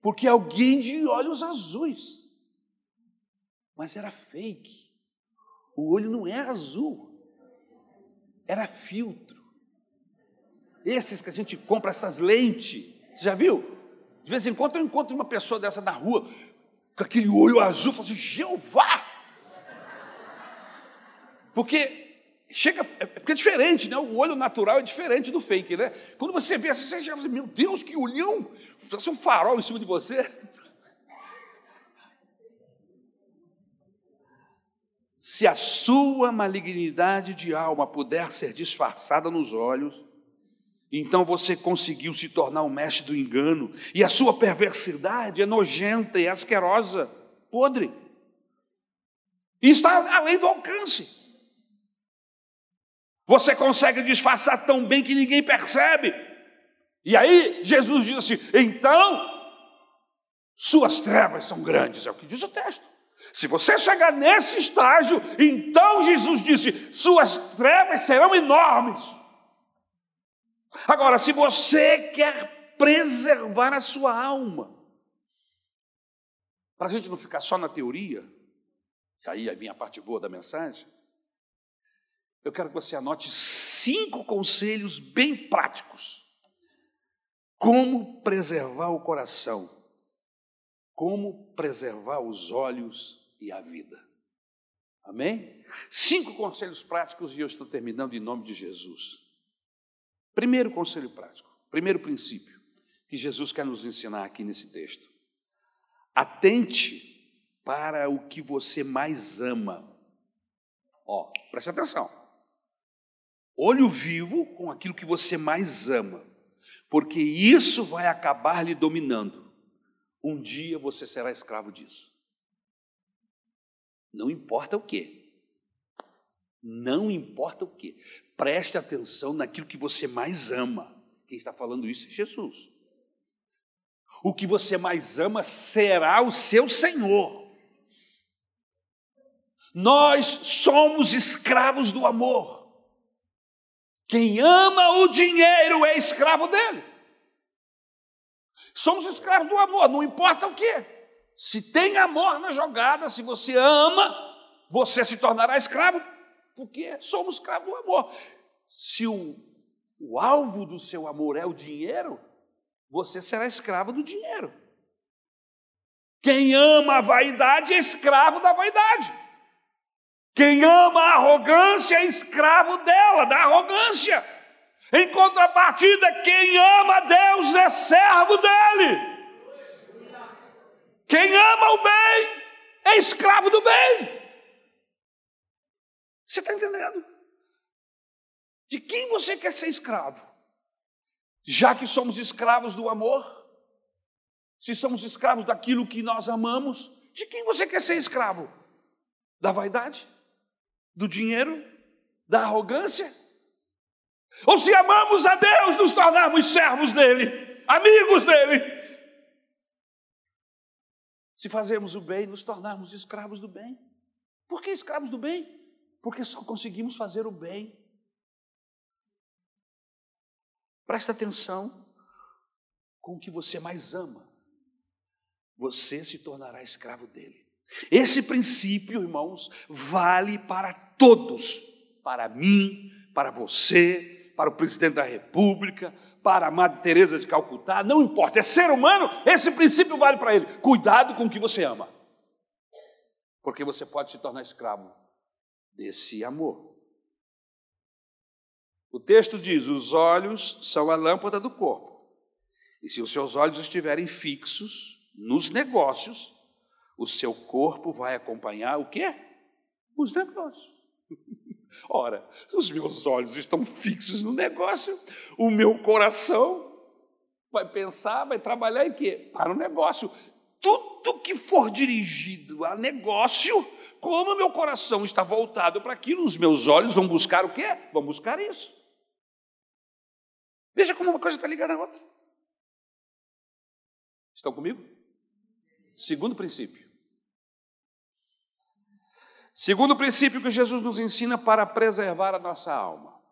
Porque alguém de olhos azuis, mas era fake. O olho não é azul, era filtro. Esses que a gente compra, essas lentes, você já viu? De vez em quando eu encontro uma pessoa dessa na rua, com aquele olho azul, falo assim, Jeová! Porque chega, é porque é diferente, né? O olho natural é diferente do fake, né? Quando você vê assim, você já fala, meu Deus, que olhão! Parece um farol em cima de você. Se a sua malignidade de alma puder ser disfarçada nos olhos, então você conseguiu se tornar o mestre do engano, e a sua perversidade é nojenta e asquerosa, podre, e está além do alcance. Você consegue disfarçar tão bem que ninguém percebe. E aí Jesus diz assim: então, Suas trevas são grandes, é o que diz o texto. Se você chegar nesse estágio, então Jesus disse: suas trevas serão enormes. Agora, se você quer preservar a sua alma, para a gente não ficar só na teoria, e aí é a minha parte boa da mensagem, eu quero que você anote cinco conselhos bem práticos. Como preservar o coração, como preservar os olhos e a vida. Amém? Cinco conselhos práticos e eu estou terminando em nome de Jesus. Primeiro conselho prático, primeiro princípio que Jesus quer nos ensinar aqui nesse texto. Atente para o que você mais ama. Ó, preste atenção. Olho vivo com aquilo que você mais ama, porque isso vai acabar lhe dominando. Um dia você será escravo disso. Não importa o que. Não importa o que. Preste atenção naquilo que você mais ama. Quem está falando isso é Jesus. O que você mais ama será o seu Senhor. Nós somos escravos do amor. Quem ama o dinheiro é escravo dele. Somos escravos do amor, não importa o que. Se tem amor na jogada, se você ama, você se tornará escravo, porque somos escravos do amor. Se o, o alvo do seu amor é o dinheiro, você será escravo do dinheiro. Quem ama a vaidade é escravo da vaidade. Quem ama a arrogância é escravo dela, da arrogância. Em contrapartida, quem ama Deus é servo dele. Quem ama o bem é escravo do bem. Você está entendendo? De quem você quer ser escravo? Já que somos escravos do amor, se somos escravos daquilo que nós amamos, de quem você quer ser escravo? Da vaidade? Do dinheiro? Da arrogância? Ou se amamos a Deus, nos tornarmos servos dele, amigos dele, se fazermos o bem, nos tornarmos escravos do bem. Por que escravos do bem? Porque só conseguimos fazer o bem. Presta atenção com o que você mais ama. Você se tornará escravo dele. Esse princípio, irmãos, vale para todos, para mim, para você, para o presidente da República, para a Madre Teresa de Calcutá, não importa, é ser humano, esse princípio vale para ele. Cuidado com o que você ama. Porque você pode se tornar escravo desse amor. O texto diz: os olhos são a lâmpada do corpo. E se os seus olhos estiverem fixos nos negócios, o seu corpo vai acompanhar o quê? Os negócios. Ora, os meus olhos estão fixos no negócio, o meu coração vai pensar, vai trabalhar em quê? Para o negócio. Tudo que for dirigido a negócio, como meu coração está voltado para aquilo, os meus olhos vão buscar o quê? Vão buscar isso. Veja como uma coisa está ligada à outra. Estão comigo? Segundo princípio. Segundo princípio que Jesus nos ensina para preservar a nossa alma.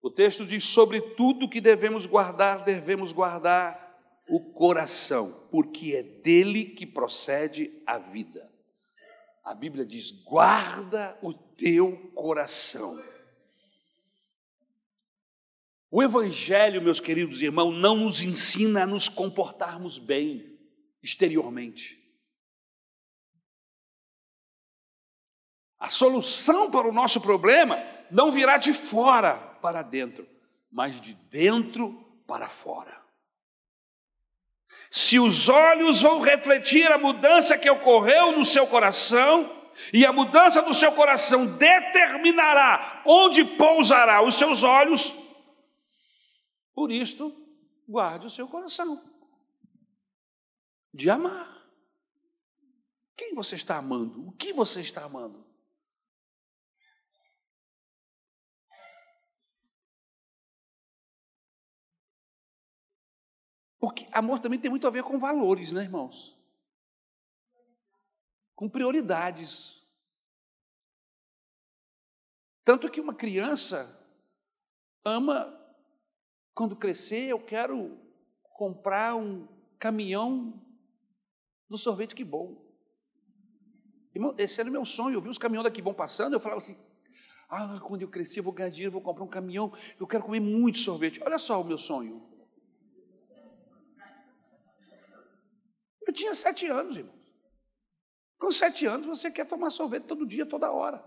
O texto diz: sobre tudo que devemos guardar, devemos guardar o coração, porque é dele que procede a vida. A Bíblia diz: guarda o teu coração. O Evangelho, meus queridos irmãos, não nos ensina a nos comportarmos bem exteriormente. A solução para o nosso problema não virá de fora para dentro, mas de dentro para fora. Se os olhos vão refletir a mudança que ocorreu no seu coração, e a mudança do seu coração determinará onde pousará os seus olhos, por isto, guarde o seu coração de amar. Quem você está amando? O que você está amando? Porque amor também tem muito a ver com valores, né, irmãos? Com prioridades. Tanto que uma criança ama, quando crescer, eu quero comprar um caminhão do sorvete que bom. Esse era o meu sonho. Eu vi os caminhões daqui bom passando, eu falava assim: ah, quando eu crescer, eu vou ganhar dinheiro, vou comprar um caminhão, eu quero comer muito sorvete. Olha só o meu sonho. Eu tinha sete anos, irmão. Com sete anos, você quer tomar sorvete todo dia, toda hora.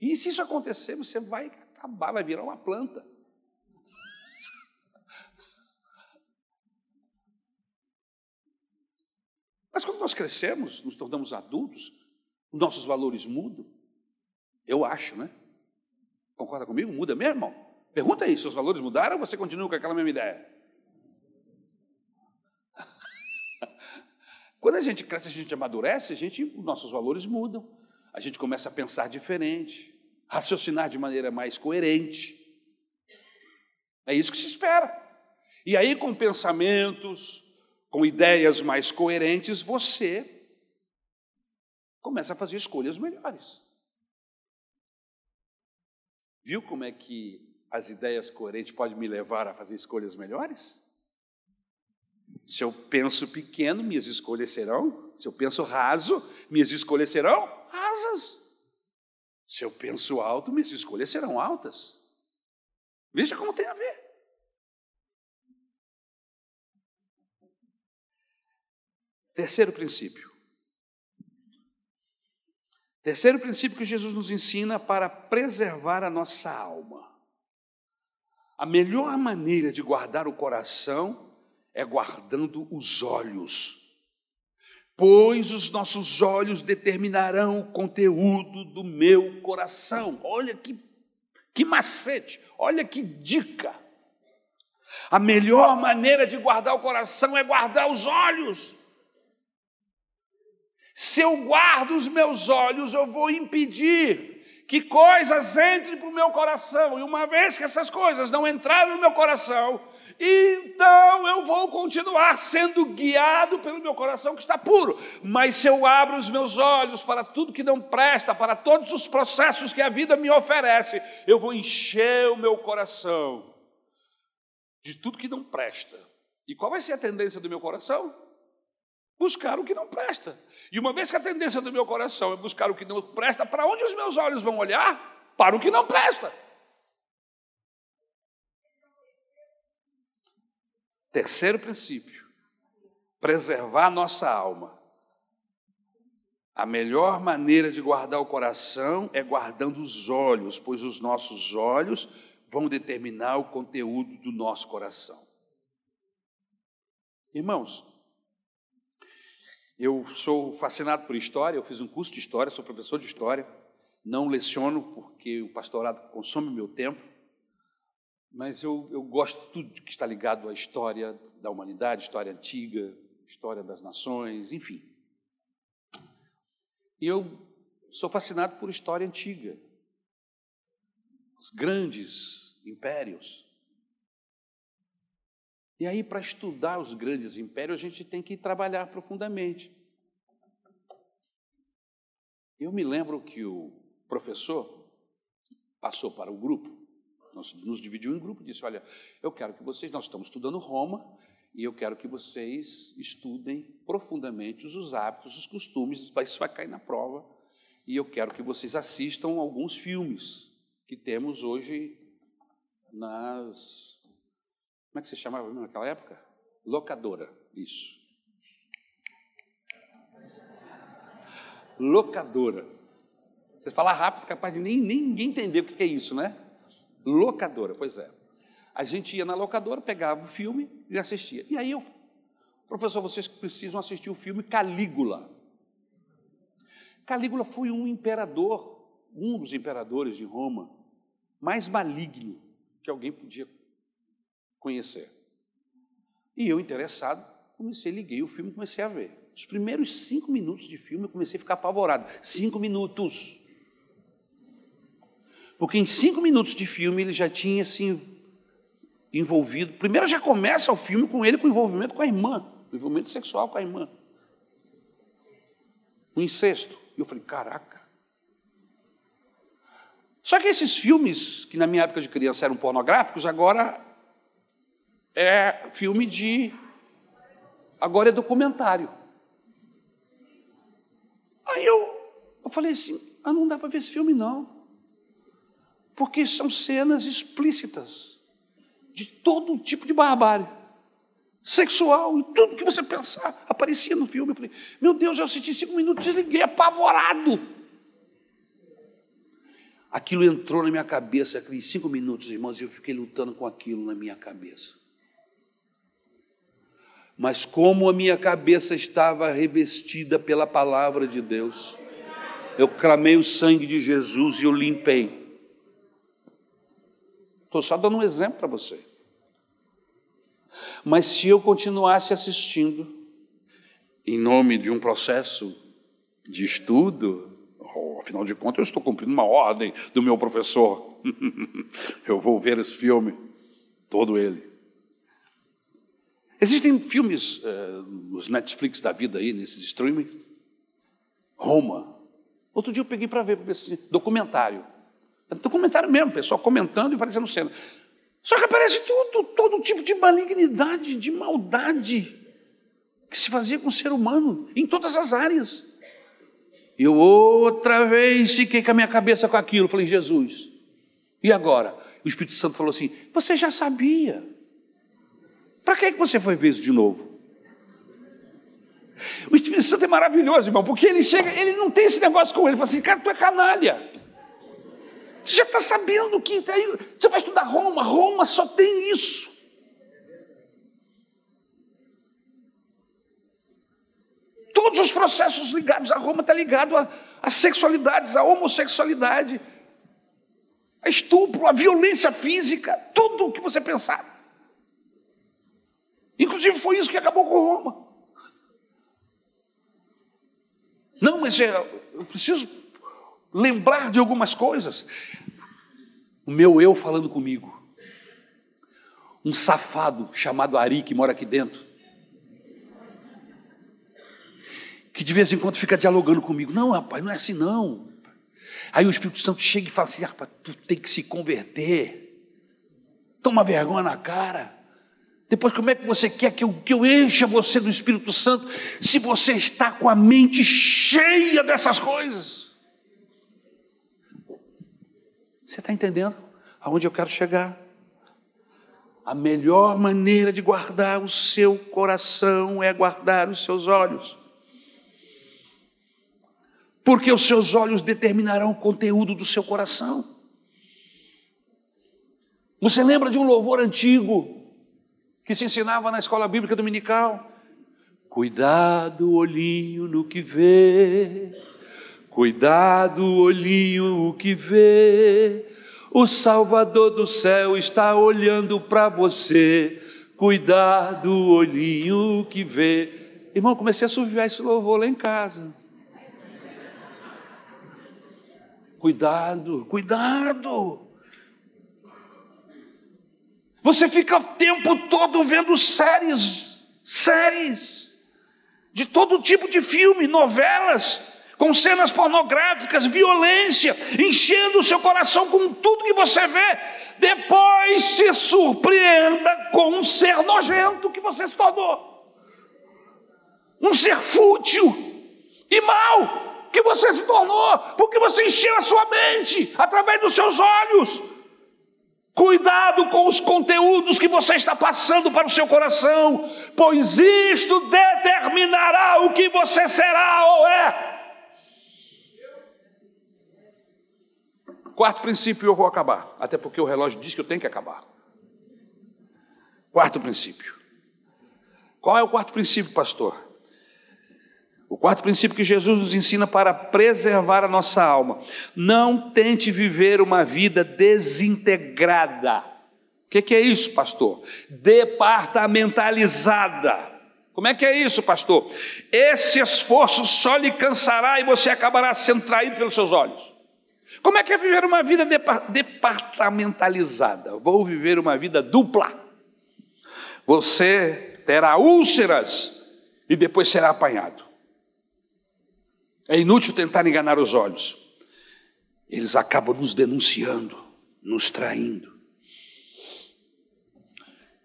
E se isso acontecer, você vai acabar, vai virar uma planta. Mas quando nós crescemos, nos tornamos adultos, nossos valores mudam. Eu acho, né? Concorda comigo? Muda mesmo, irmão? Pergunta aí, seus valores mudaram ou você continua com aquela mesma ideia? Quando a gente cresce, a gente amadurece, a gente, nossos valores mudam. A gente começa a pensar diferente, raciocinar de maneira mais coerente. É isso que se espera. E aí, com pensamentos, com ideias mais coerentes, você começa a fazer escolhas melhores. Viu como é que as ideias coerentes podem me levar a fazer escolhas melhores? Se eu penso pequeno, minhas escolhas serão. Se eu penso raso, minhas escolhas serão rasas. Se eu penso alto, minhas escolhas serão altas. Veja como tem a ver. Terceiro princípio. Terceiro princípio que Jesus nos ensina para preservar a nossa alma. A melhor maneira de guardar o coração é guardando os olhos. Pois os nossos olhos determinarão o conteúdo do meu coração. Olha que, que macete, olha que dica. A melhor maneira de guardar o coração é guardar os olhos. Se eu guardo os meus olhos, eu vou impedir que coisas entrem para o meu coração. E uma vez que essas coisas não entrarem no meu coração, então eu vou continuar sendo guiado pelo meu coração que está puro. Mas se eu abro os meus olhos para tudo que não presta, para todos os processos que a vida me oferece, eu vou encher o meu coração de tudo que não presta. E qual vai ser a tendência do meu coração? buscar o que não presta. E uma vez que a tendência do meu coração é buscar o que não presta, para onde os meus olhos vão olhar? Para o que não presta. Terceiro princípio: preservar nossa alma. A melhor maneira de guardar o coração é guardando os olhos, pois os nossos olhos vão determinar o conteúdo do nosso coração. Irmãos, eu sou fascinado por história, eu fiz um curso de história, sou professor de história, não leciono porque o pastorado consome meu tempo, mas eu, eu gosto de tudo que está ligado à história da humanidade, história antiga, história das nações, enfim. E eu sou fascinado por história antiga, os grandes impérios. E aí, para estudar os grandes impérios, a gente tem que trabalhar profundamente. Eu me lembro que o professor passou para o grupo, nós nos dividiu em grupo e disse: Olha, eu quero que vocês, nós estamos estudando Roma, e eu quero que vocês estudem profundamente os hábitos, os costumes, isso vai cair na prova, e eu quero que vocês assistam alguns filmes que temos hoje nas como é que se chamava naquela época? Locadora, isso. Locadora. Você fala rápido, capaz de nem, nem ninguém entender o que é isso, né? Locadora, pois é. A gente ia na locadora, pegava o filme e assistia. E aí eu, professor, vocês precisam assistir o filme Calígula. Calígula foi um imperador, um dos imperadores de Roma, mais maligno que alguém podia conhecer. E eu, interessado, comecei, liguei o filme e comecei a ver. Os primeiros cinco minutos de filme eu comecei a ficar apavorado. Cinco minutos. Porque em cinco minutos de filme ele já tinha assim envolvido. Primeiro já começa o filme com ele com envolvimento com a irmã, envolvimento sexual com a irmã. Um incesto. E eu falei, caraca. Só que esses filmes, que na minha época de criança eram pornográficos, agora é filme de. Agora é documentário. Aí eu, eu falei assim: ah, não dá para ver esse filme, não. Porque são cenas explícitas de todo tipo de barbárie. Sexual e tudo que você pensar aparecia no filme. Eu falei, meu Deus, eu assisti cinco minutos, desliguei, apavorado. Aquilo entrou na minha cabeça, aqueles cinco minutos, irmãos, e eu fiquei lutando com aquilo na minha cabeça. Mas como a minha cabeça estava revestida pela palavra de Deus, eu clamei o sangue de Jesus e eu limpei. Estou só dando um exemplo para você. Mas se eu continuasse assistindo, em nome de um processo de estudo, oh, afinal de contas, eu estou cumprindo uma ordem do meu professor, eu vou ver esse filme, todo ele. Existem filmes uh, nos Netflix da vida aí, nesses streaming. Roma. Outro dia eu peguei para ver esse documentário. É documentário mesmo, pessoal comentando e aparecendo cena. Só que aparece tudo, todo tipo de malignidade, de maldade que se fazia com o ser humano, em todas as áreas. Eu outra vez fiquei com a minha cabeça com aquilo. Falei, Jesus, e agora? O Espírito Santo falou assim: Você já sabia. Para que, que você foi ver isso de novo? O Espírito Santo é maravilhoso, irmão, porque ele chega, ele não tem esse negócio com ele, ele fala assim, cara, tu é canalha. Você já está sabendo que você vai estudar Roma, Roma só tem isso. Todos os processos ligados a Roma estão tá ligados a, sexualidades, a homossexualidade, a estupro, a violência física, tudo o que você pensar. Inclusive foi isso que acabou com Roma. Não, mas é, eu preciso lembrar de algumas coisas. O meu eu falando comigo. Um safado chamado Ari, que mora aqui dentro. Que de vez em quando fica dialogando comigo. Não, rapaz, não é assim não. Aí o Espírito Santo chega e fala assim: rapaz, tu tem que se converter. Toma vergonha na cara. Depois, como é que você quer que eu, que eu encha você do Espírito Santo se você está com a mente cheia dessas coisas? Você está entendendo aonde eu quero chegar? A melhor maneira de guardar o seu coração é guardar os seus olhos. Porque os seus olhos determinarão o conteúdo do seu coração. Você lembra de um louvor antigo que se ensinava na escola bíblica dominical. Cuidado, olhinho no que vê, cuidado, olhinho o que vê. O Salvador do céu está olhando para você. Cuidado, olhinho que vê. Irmão, comecei a suviar esse louvor lá em casa. Cuidado, cuidado. Você fica o tempo todo vendo séries, séries, de todo tipo de filme, novelas, com cenas pornográficas, violência, enchendo o seu coração com tudo que você vê. Depois se surpreenda com um ser nojento que você se tornou, um ser fútil e mau que você se tornou, porque você encheu a sua mente através dos seus olhos Cuidado com os conteúdos que você está passando para o seu coração, pois isto determinará o que você será ou é. Quarto princípio, eu vou acabar, até porque o relógio diz que eu tenho que acabar. Quarto princípio. Qual é o quarto princípio, pastor? O quarto princípio que Jesus nos ensina para preservar a nossa alma: não tente viver uma vida desintegrada. O que, que, é isso, pastor? Departamentalizada. Como é que é isso, pastor? Esse esforço só lhe cansará e você acabará sendo traído pelos seus olhos. Como é que é viver uma vida departamentalizada? Vou viver uma vida dupla. Você terá úlceras e depois será apanhado. É inútil tentar enganar os olhos. Eles acabam nos denunciando, nos traindo.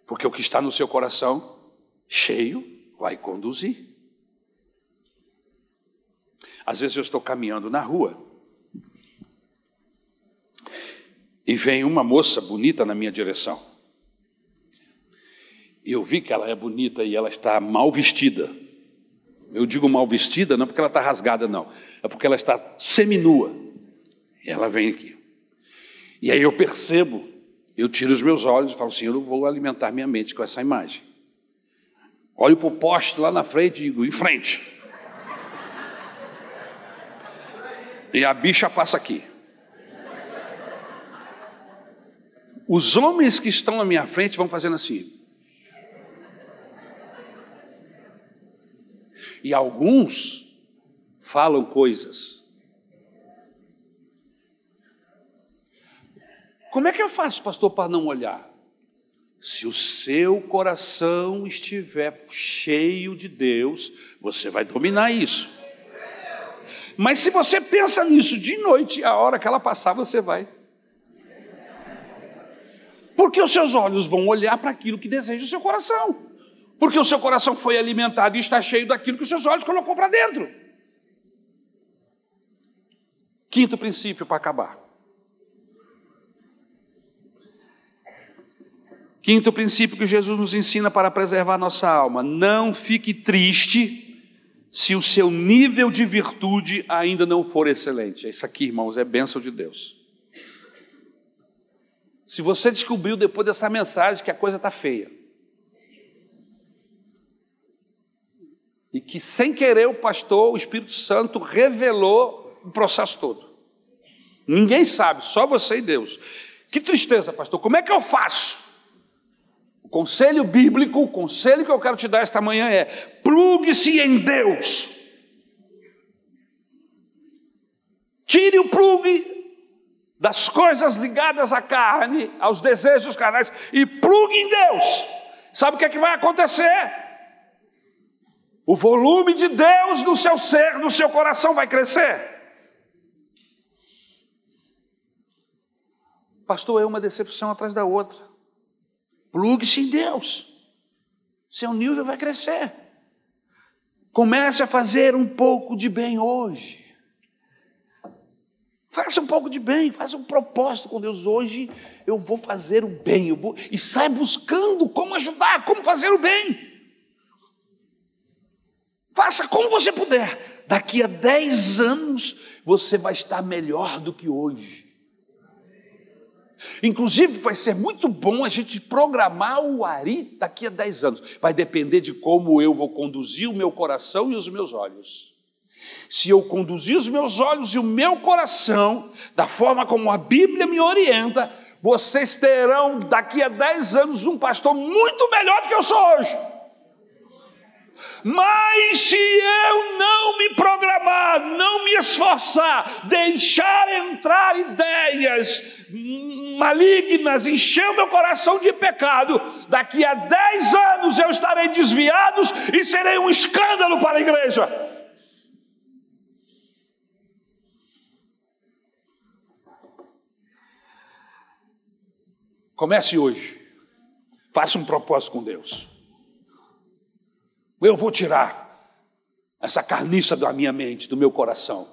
Porque o que está no seu coração, cheio, vai conduzir. Às vezes eu estou caminhando na rua e vem uma moça bonita na minha direção. Eu vi que ela é bonita e ela está mal vestida. Eu digo mal vestida não porque ela está rasgada, não. É porque ela está seminua. E ela vem aqui. E aí eu percebo, eu tiro os meus olhos e falo assim: eu não vou alimentar minha mente com essa imagem. Olho para o poste lá na frente e digo: em frente. E a bicha passa aqui. Os homens que estão na minha frente vão fazendo assim. E alguns falam coisas. Como é que eu faço, pastor, para não olhar? Se o seu coração estiver cheio de Deus, você vai dominar isso. Mas se você pensa nisso de noite, a hora que ela passar, você vai. Porque os seus olhos vão olhar para aquilo que deseja o seu coração. Porque o seu coração foi alimentado e está cheio daquilo que os seus olhos colocou para dentro. Quinto princípio para acabar. Quinto princípio que Jesus nos ensina para preservar nossa alma: não fique triste se o seu nível de virtude ainda não for excelente. Isso aqui, irmãos, é bênção de Deus. Se você descobriu depois dessa mensagem que a coisa está feia, e que sem querer o pastor, o Espírito Santo, revelou o processo todo. Ninguém sabe, só você e Deus. Que tristeza, pastor, como é que eu faço? O conselho bíblico, o conselho que eu quero te dar esta manhã é: plugue-se em Deus. Tire o plugue das coisas ligadas à carne, aos desejos carnais, e plugue em Deus. Sabe o que, é que vai acontecer? O volume de Deus no seu ser, no seu coração vai crescer. Pastor, é uma decepção atrás da outra. Plugue-se em Deus. Seu nível vai crescer. Comece a fazer um pouco de bem hoje. Faça um pouco de bem, faça um propósito com Deus. Hoje eu vou fazer o bem. Vou... E sai buscando como ajudar, como fazer o bem. Faça como você puder. Daqui a 10 anos você vai estar melhor do que hoje. Inclusive, vai ser muito bom a gente programar o Ari daqui a 10 anos. Vai depender de como eu vou conduzir o meu coração e os meus olhos. Se eu conduzir os meus olhos e o meu coração da forma como a Bíblia me orienta, vocês terão daqui a 10 anos um pastor muito melhor do que eu sou hoje. Mas se eu não me programar, não me esforçar, deixar entrar ideias malignas, encher o meu coração de pecado, daqui a 10 anos eu estarei desviado e serei um escândalo para a igreja. Comece hoje. Faça um propósito com Deus. Eu vou tirar essa carniça da minha mente, do meu coração.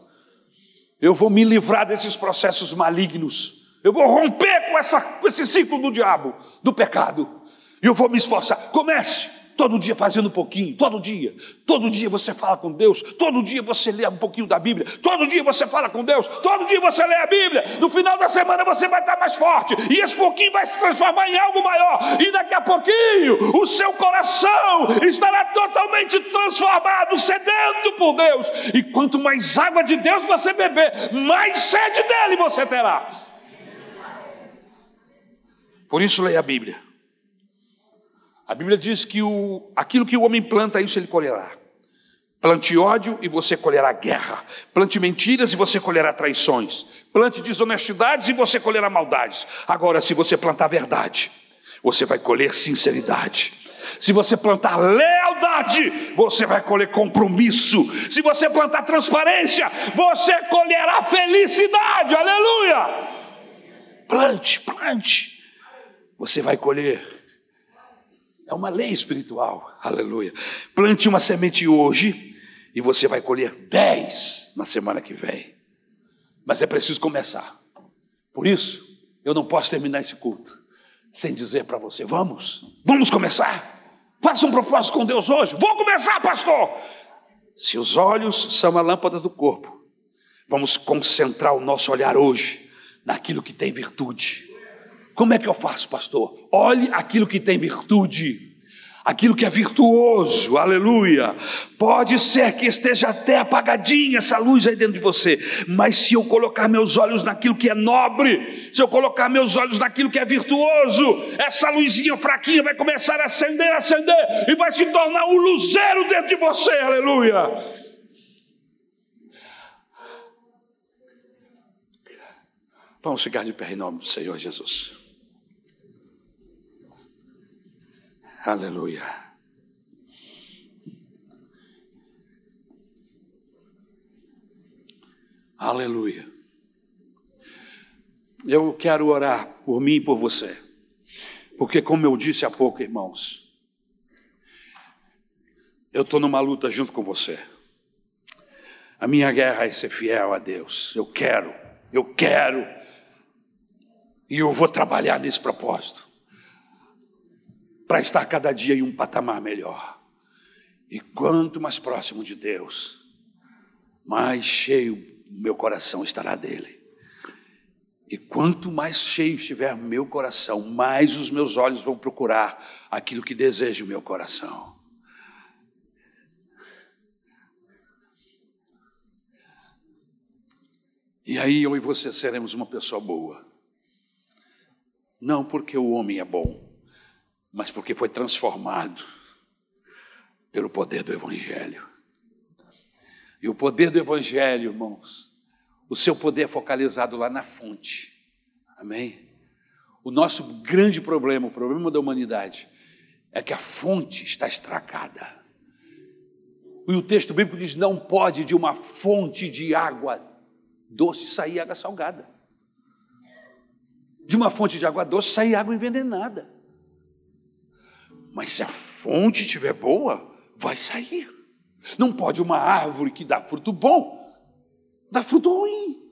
Eu vou me livrar desses processos malignos. Eu vou romper com, essa, com esse ciclo do diabo, do pecado. E eu vou me esforçar. Comece todo dia fazendo um pouquinho, todo dia. Todo dia você fala com Deus, todo dia você lê um pouquinho da Bíblia, todo dia você fala com Deus, todo dia você lê a Bíblia. No final da semana você vai estar mais forte, e esse pouquinho vai se transformar em algo maior, e daqui a pouquinho o seu coração estará totalmente transformado, sedento por Deus. E quanto mais água de Deus você beber, mais sede dele você terá. Por isso leia a Bíblia. A Bíblia diz que o, aquilo que o homem planta, isso ele colherá. Plante ódio e você colherá guerra. Plante mentiras e você colherá traições. Plante desonestidades e você colherá maldades. Agora, se você plantar verdade, você vai colher sinceridade. Se você plantar lealdade, você vai colher compromisso. Se você plantar transparência, você colherá felicidade. Aleluia! Plante, plante. Você vai colher é uma lei espiritual, aleluia. Plante uma semente hoje e você vai colher dez na semana que vem. Mas é preciso começar. Por isso, eu não posso terminar esse culto sem dizer para você: vamos, vamos começar. Faça um propósito com Deus hoje. Vou começar, pastor. Se os olhos são a lâmpada do corpo, vamos concentrar o nosso olhar hoje naquilo que tem virtude. Como é que eu faço, pastor? Olhe aquilo que tem virtude, aquilo que é virtuoso, aleluia. Pode ser que esteja até apagadinha essa luz aí dentro de você, mas se eu colocar meus olhos naquilo que é nobre, se eu colocar meus olhos naquilo que é virtuoso, essa luzinha fraquinha vai começar a acender, acender e vai se tornar um luzeiro dentro de você, aleluia. Vamos ficar de pé em nome do Senhor Jesus. Aleluia. Aleluia. Eu quero orar por mim e por você, porque, como eu disse há pouco, irmãos, eu estou numa luta junto com você. A minha guerra é ser fiel a Deus. Eu quero, eu quero, e eu vou trabalhar nesse propósito para estar cada dia em um patamar melhor. E quanto mais próximo de Deus, mais cheio meu coração estará dele. E quanto mais cheio estiver meu coração, mais os meus olhos vão procurar aquilo que deseja o meu coração. E aí eu e você seremos uma pessoa boa. Não porque o homem é bom, mas porque foi transformado pelo poder do Evangelho. E o poder do Evangelho, irmãos, o seu poder é focalizado lá na fonte. Amém? O nosso grande problema, o problema da humanidade, é que a fonte está estragada. E o texto bíblico diz: não pode de uma fonte de água doce sair água salgada. De uma fonte de água doce sair água envenenada. Mas se a fonte estiver boa, vai sair. Não pode uma árvore que dá fruto bom dar fruto ruim.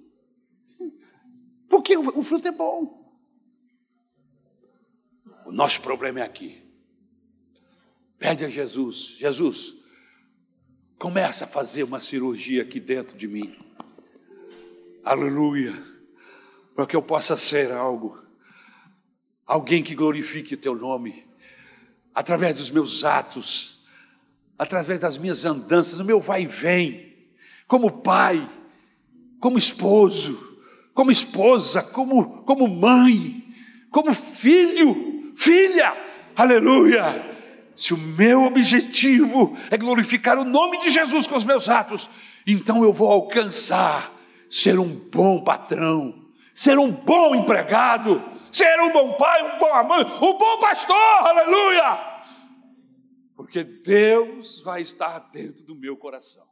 Porque o fruto é bom. O nosso problema é aqui. Pede a Jesus, Jesus, começa a fazer uma cirurgia aqui dentro de mim. Aleluia. Para que eu possa ser algo, alguém que glorifique o teu nome através dos meus atos, através das minhas andanças, o meu vai e vem, como pai, como esposo, como esposa, como, como mãe, como filho, filha, aleluia. Se o meu objetivo é glorificar o nome de Jesus com os meus atos, então eu vou alcançar ser um bom patrão, ser um bom empregado, ser um bom pai, um bom amante, um bom pastor, aleluia porque Deus vai estar dentro do meu coração.